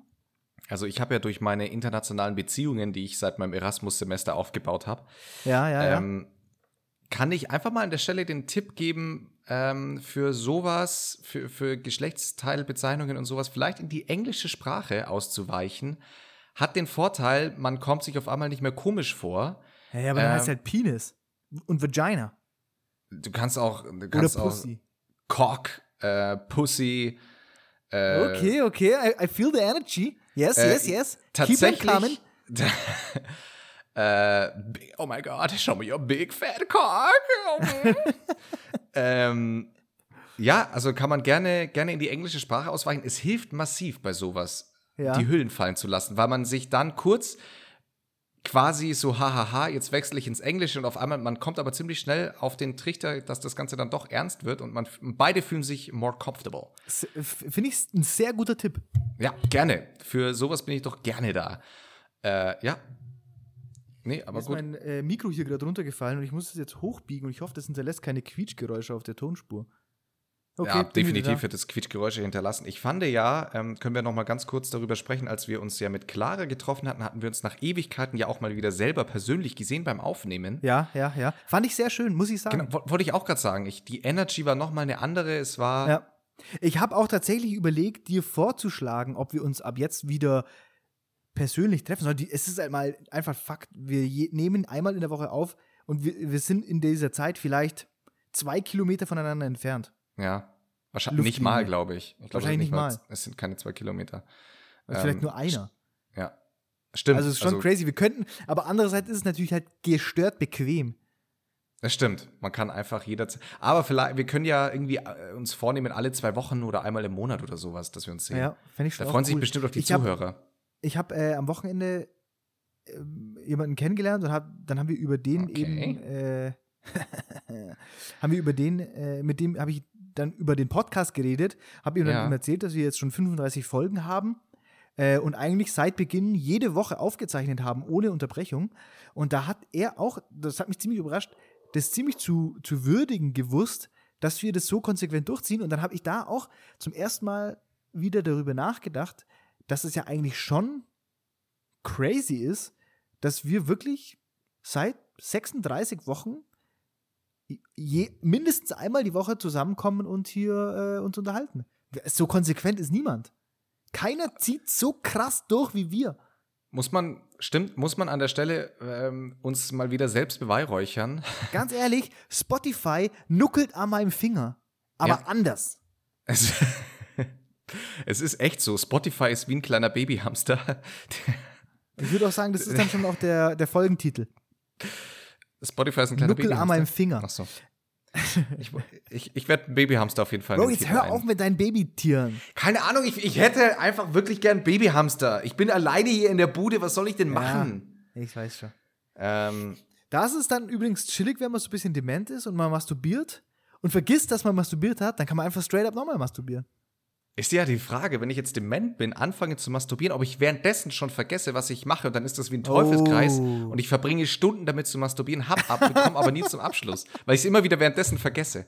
Also ich habe ja durch meine internationalen Beziehungen, die ich seit meinem Erasmus-Semester aufgebaut habe, Ja, ja, ja. ähm, kann ich einfach mal an der Stelle den Tipp geben, ähm, für sowas, für, für Geschlechtsteilbezeichnungen und sowas, vielleicht in die englische Sprache auszuweichen, hat den Vorteil, man kommt sich auf einmal nicht mehr komisch vor. ja, ja aber dann ähm, heißt halt Penis und Vagina. Du kannst auch, du Oder kannst auch Pussy. Cock, äh, Pussy. Äh, Okay, okay, I, I feel the energy. Yes, Äh, yes, yes. Keep them coming. Tatsächlich. äh, big- oh my God, show me your big fat cock. ähm, Ja, also kann man gerne, gerne in die englische Sprache ausweichen. Es hilft massiv bei sowas, Ja. die Hüllen fallen zu lassen, weil man sich dann kurz quasi so, hahaha, jetzt wechsle ich ins Englische und auf einmal, man kommt aber ziemlich schnell auf den Trichter, dass das Ganze dann doch ernst wird und man beide fühlen sich more comfortable. Finde ich ein sehr guter Tipp. Ja, gerne. Für sowas bin ich doch gerne da. Äh, ja. Nee, aber ist gut. mein äh, Mikro hier gerade runtergefallen und ich muss es jetzt hochbiegen und ich hoffe, das hinterlässt keine Quietschgeräusche auf der Tonspur. Ja, bin wieder definitiv wird es Quietschgeräusche hinterlassen. Ich fand ja, ähm, können wir noch mal ganz kurz darüber sprechen, als wir uns ja mit Clara getroffen hatten, hatten wir uns nach Ewigkeiten ja auch mal wieder selber persönlich gesehen beim Aufnehmen. Ja, ja, ja. Fand ich sehr schön, muss ich sagen. Genau, wo- wollte ich auch gerade sagen. Ich, die Energy war noch mal eine andere. Es war Ja. Ich habe auch tatsächlich überlegt, dir vorzuschlagen, ob wir uns ab jetzt wieder persönlich treffen sollen. Es ist halt mal einfach Fakt. Wir je, nehmen einmal in der Woche auf und wir, wir sind in dieser Zeit vielleicht zwei Kilometer voneinander entfernt. Ja wahrscheinlich nicht mal, glaube ich. ich glaube, Wahrscheinlich nicht mal. Es sind keine zwei Kilometer. Also vielleicht Ähm, nur einer. Ja, stimmt. Also es ist schon crazy. Wir könnten, aber andererseits ist es natürlich halt gestört bequem. Das stimmt. Man kann einfach jederzeit. Aber vielleicht, wir können ja irgendwie äh, uns vornehmen, alle zwei Wochen oder einmal im Monat oder sowas, dass wir uns sehen. Ja, fände ich schon Da freuen sich cool. bestimmt auch die Ich hab- Zuhörer. Ich habe äh, am Wochenende ähm, jemanden kennengelernt und hab, dann haben wir über den Okay. eben äh, haben wir über den äh, mit dem habe ich dann über den Podcast geredet, habe ihm dann Ja. erzählt, dass wir jetzt schon 35 Folgen haben äh, und eigentlich seit Beginn jede Woche aufgezeichnet haben ohne Unterbrechung und da hat er auch, das hat mich ziemlich überrascht, das ziemlich zu, zu würdigen gewusst, dass wir das so konsequent durchziehen und dann habe ich da auch zum ersten Mal wieder darüber nachgedacht, dass es ja eigentlich schon crazy ist, dass wir wirklich seit 36 Wochen je, mindestens einmal die Woche zusammenkommen und hier äh, uns unterhalten. So konsequent ist niemand. Keiner zieht so krass durch wie wir. Muss man, stimmt, muss man an der Stelle ähm, uns mal wieder selbst beweihräuchern. Ganz ehrlich, Spotify nuckelt an meinem Finger. Aber Ja. anders. Es, es ist echt so. Spotify ist wie ein kleiner Babyhamster. Ich würde auch sagen, das ist dann schon auch der, der Folgentitel. Spotify ist ein kleiner Nuckel an meinem. Finger. Ach so. Ich, ich, ich werde Babyhamster auf jeden Fall. Bro, jetzt hör ein- auf mit deinen Babytieren. Keine Ahnung, ich, ich hätte einfach wirklich gern Babyhamster. Ich bin alleine hier in der Bude, was soll ich denn machen? Ich weiß schon. Ähm, Da ist es dann übrigens chillig, wenn man so ein bisschen dement ist und man masturbiert und vergisst, dass man masturbiert hat, dann kann man einfach straight up nochmal masturbieren. Ist ja die Frage, wenn ich jetzt dement bin, anfange zu masturbieren, ob ich währenddessen schon vergesse, was ich mache, und dann ist das wie ein Teufelskreis Oh. und ich verbringe Stunden damit zu masturbieren, hab ab, komme aber nie zum Abschluss, weil ich es immer wieder währenddessen vergesse.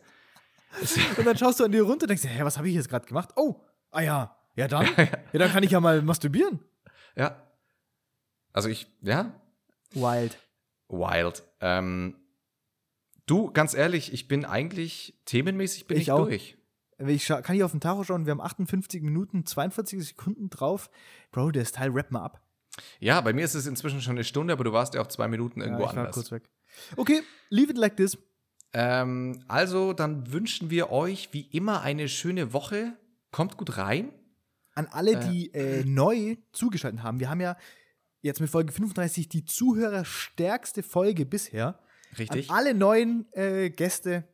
Und dann schaust du an dir runter und denkst, hä, was habe ich jetzt gerade gemacht? Oh, ah ja, ja dann, ja, dann kann ich ja mal masturbieren. Ja. Also ich, ja, Wild. wild. Ähm, du, ganz ehrlich, ich bin eigentlich, themenmäßig bin Ich ich, durch. Ich kann hier auf den Tacho schauen, wir haben 58 Minuten, 42 Sekunden drauf. Bro, der Style rap mal ab. Ja, bei mir ist es inzwischen schon eine Stunde, aber du warst ja auch zwei Minuten irgendwo ja, ich war anders. kurz weg. Okay, leave it like this. Ähm, also, dann wünschen wir euch wie immer eine schöne Woche. Kommt gut rein. An alle, die äh, neu zugeschaltet haben. Wir haben ja jetzt mit Folge 35 die zuhörerstärkste Folge bisher. Richtig. An alle neuen äh, Gäste,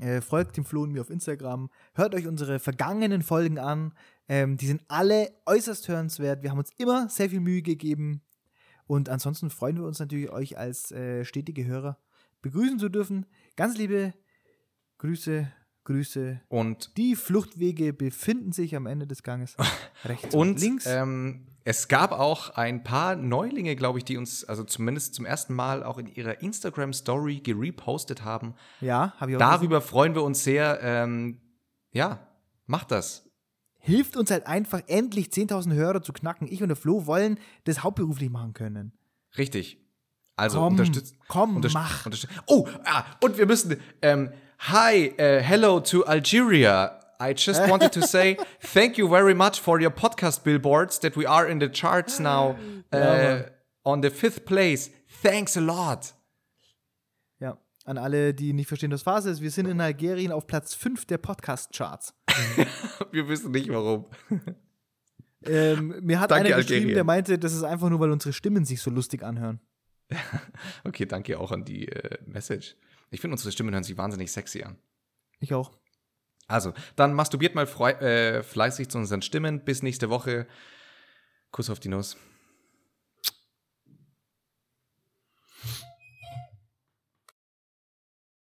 äh, folgt dem Flo und mir auf Instagram, hört euch unsere vergangenen Folgen an. Ähm, die sind alle äußerst hörenswert. Wir haben uns immer sehr viel Mühe gegeben. Und ansonsten freuen wir uns natürlich, euch als äh, stetige Hörer begrüßen zu dürfen. Ganz liebe Grüße, Grüße. Und, Die Fluchtwege befinden sich am Ende des Ganges. Rechts und, und links. Ähm, es gab auch ein paar Neulinge, glaube ich, die uns, also zumindest zum ersten Mal auch in ihrer Instagram-Story gerepostet haben. ja, habe ich auch Darüber freuen wir uns sehr. Ähm, ja, macht das. hilft uns halt einfach endlich 10.000 Hörer zu knacken. Ich und der Flo wollen das hauptberuflich machen können. Richtig. Also Komm, unterstützt. komm, unterst- mach. unterstützt- oh, ah, und wir müssen. Ähm, hi, äh, hello to Algeria. I just wanted to say thank you very much for your podcast billboards that we are in the charts now uh, on the fifth place. Thanks a lot. Ja, an alle, die nicht verstehen, was Phase ist. Wir sind in Algerien auf Platz 5 der Podcast-Charts. Wir wissen nicht warum. Ähm, mir hat Danke, einer geschrieben, Algerien. der meinte, das ist einfach nur, weil unsere Stimmen sich so lustig anhören. Okay, danke auch an die äh, Message. Ich finde, unsere Stimmen hören sich wahnsinnig sexy an. Ich auch. Also, dann masturbiert mal äh, fleißig zu unseren Stimmen. Bis nächste Woche. Kuss auf die Nuss.